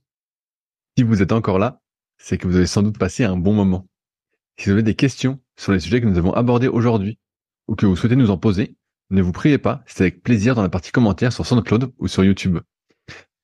A: Si vous êtes encore là, c'est que vous avez sans doute passé un bon moment. Si vous avez des questions sur les sujets que nous avons abordés aujourd'hui ou que vous souhaitez nous en poser, ne vous priez pas, c'est avec plaisir dans la partie commentaires sur SoundCloud ou sur YouTube.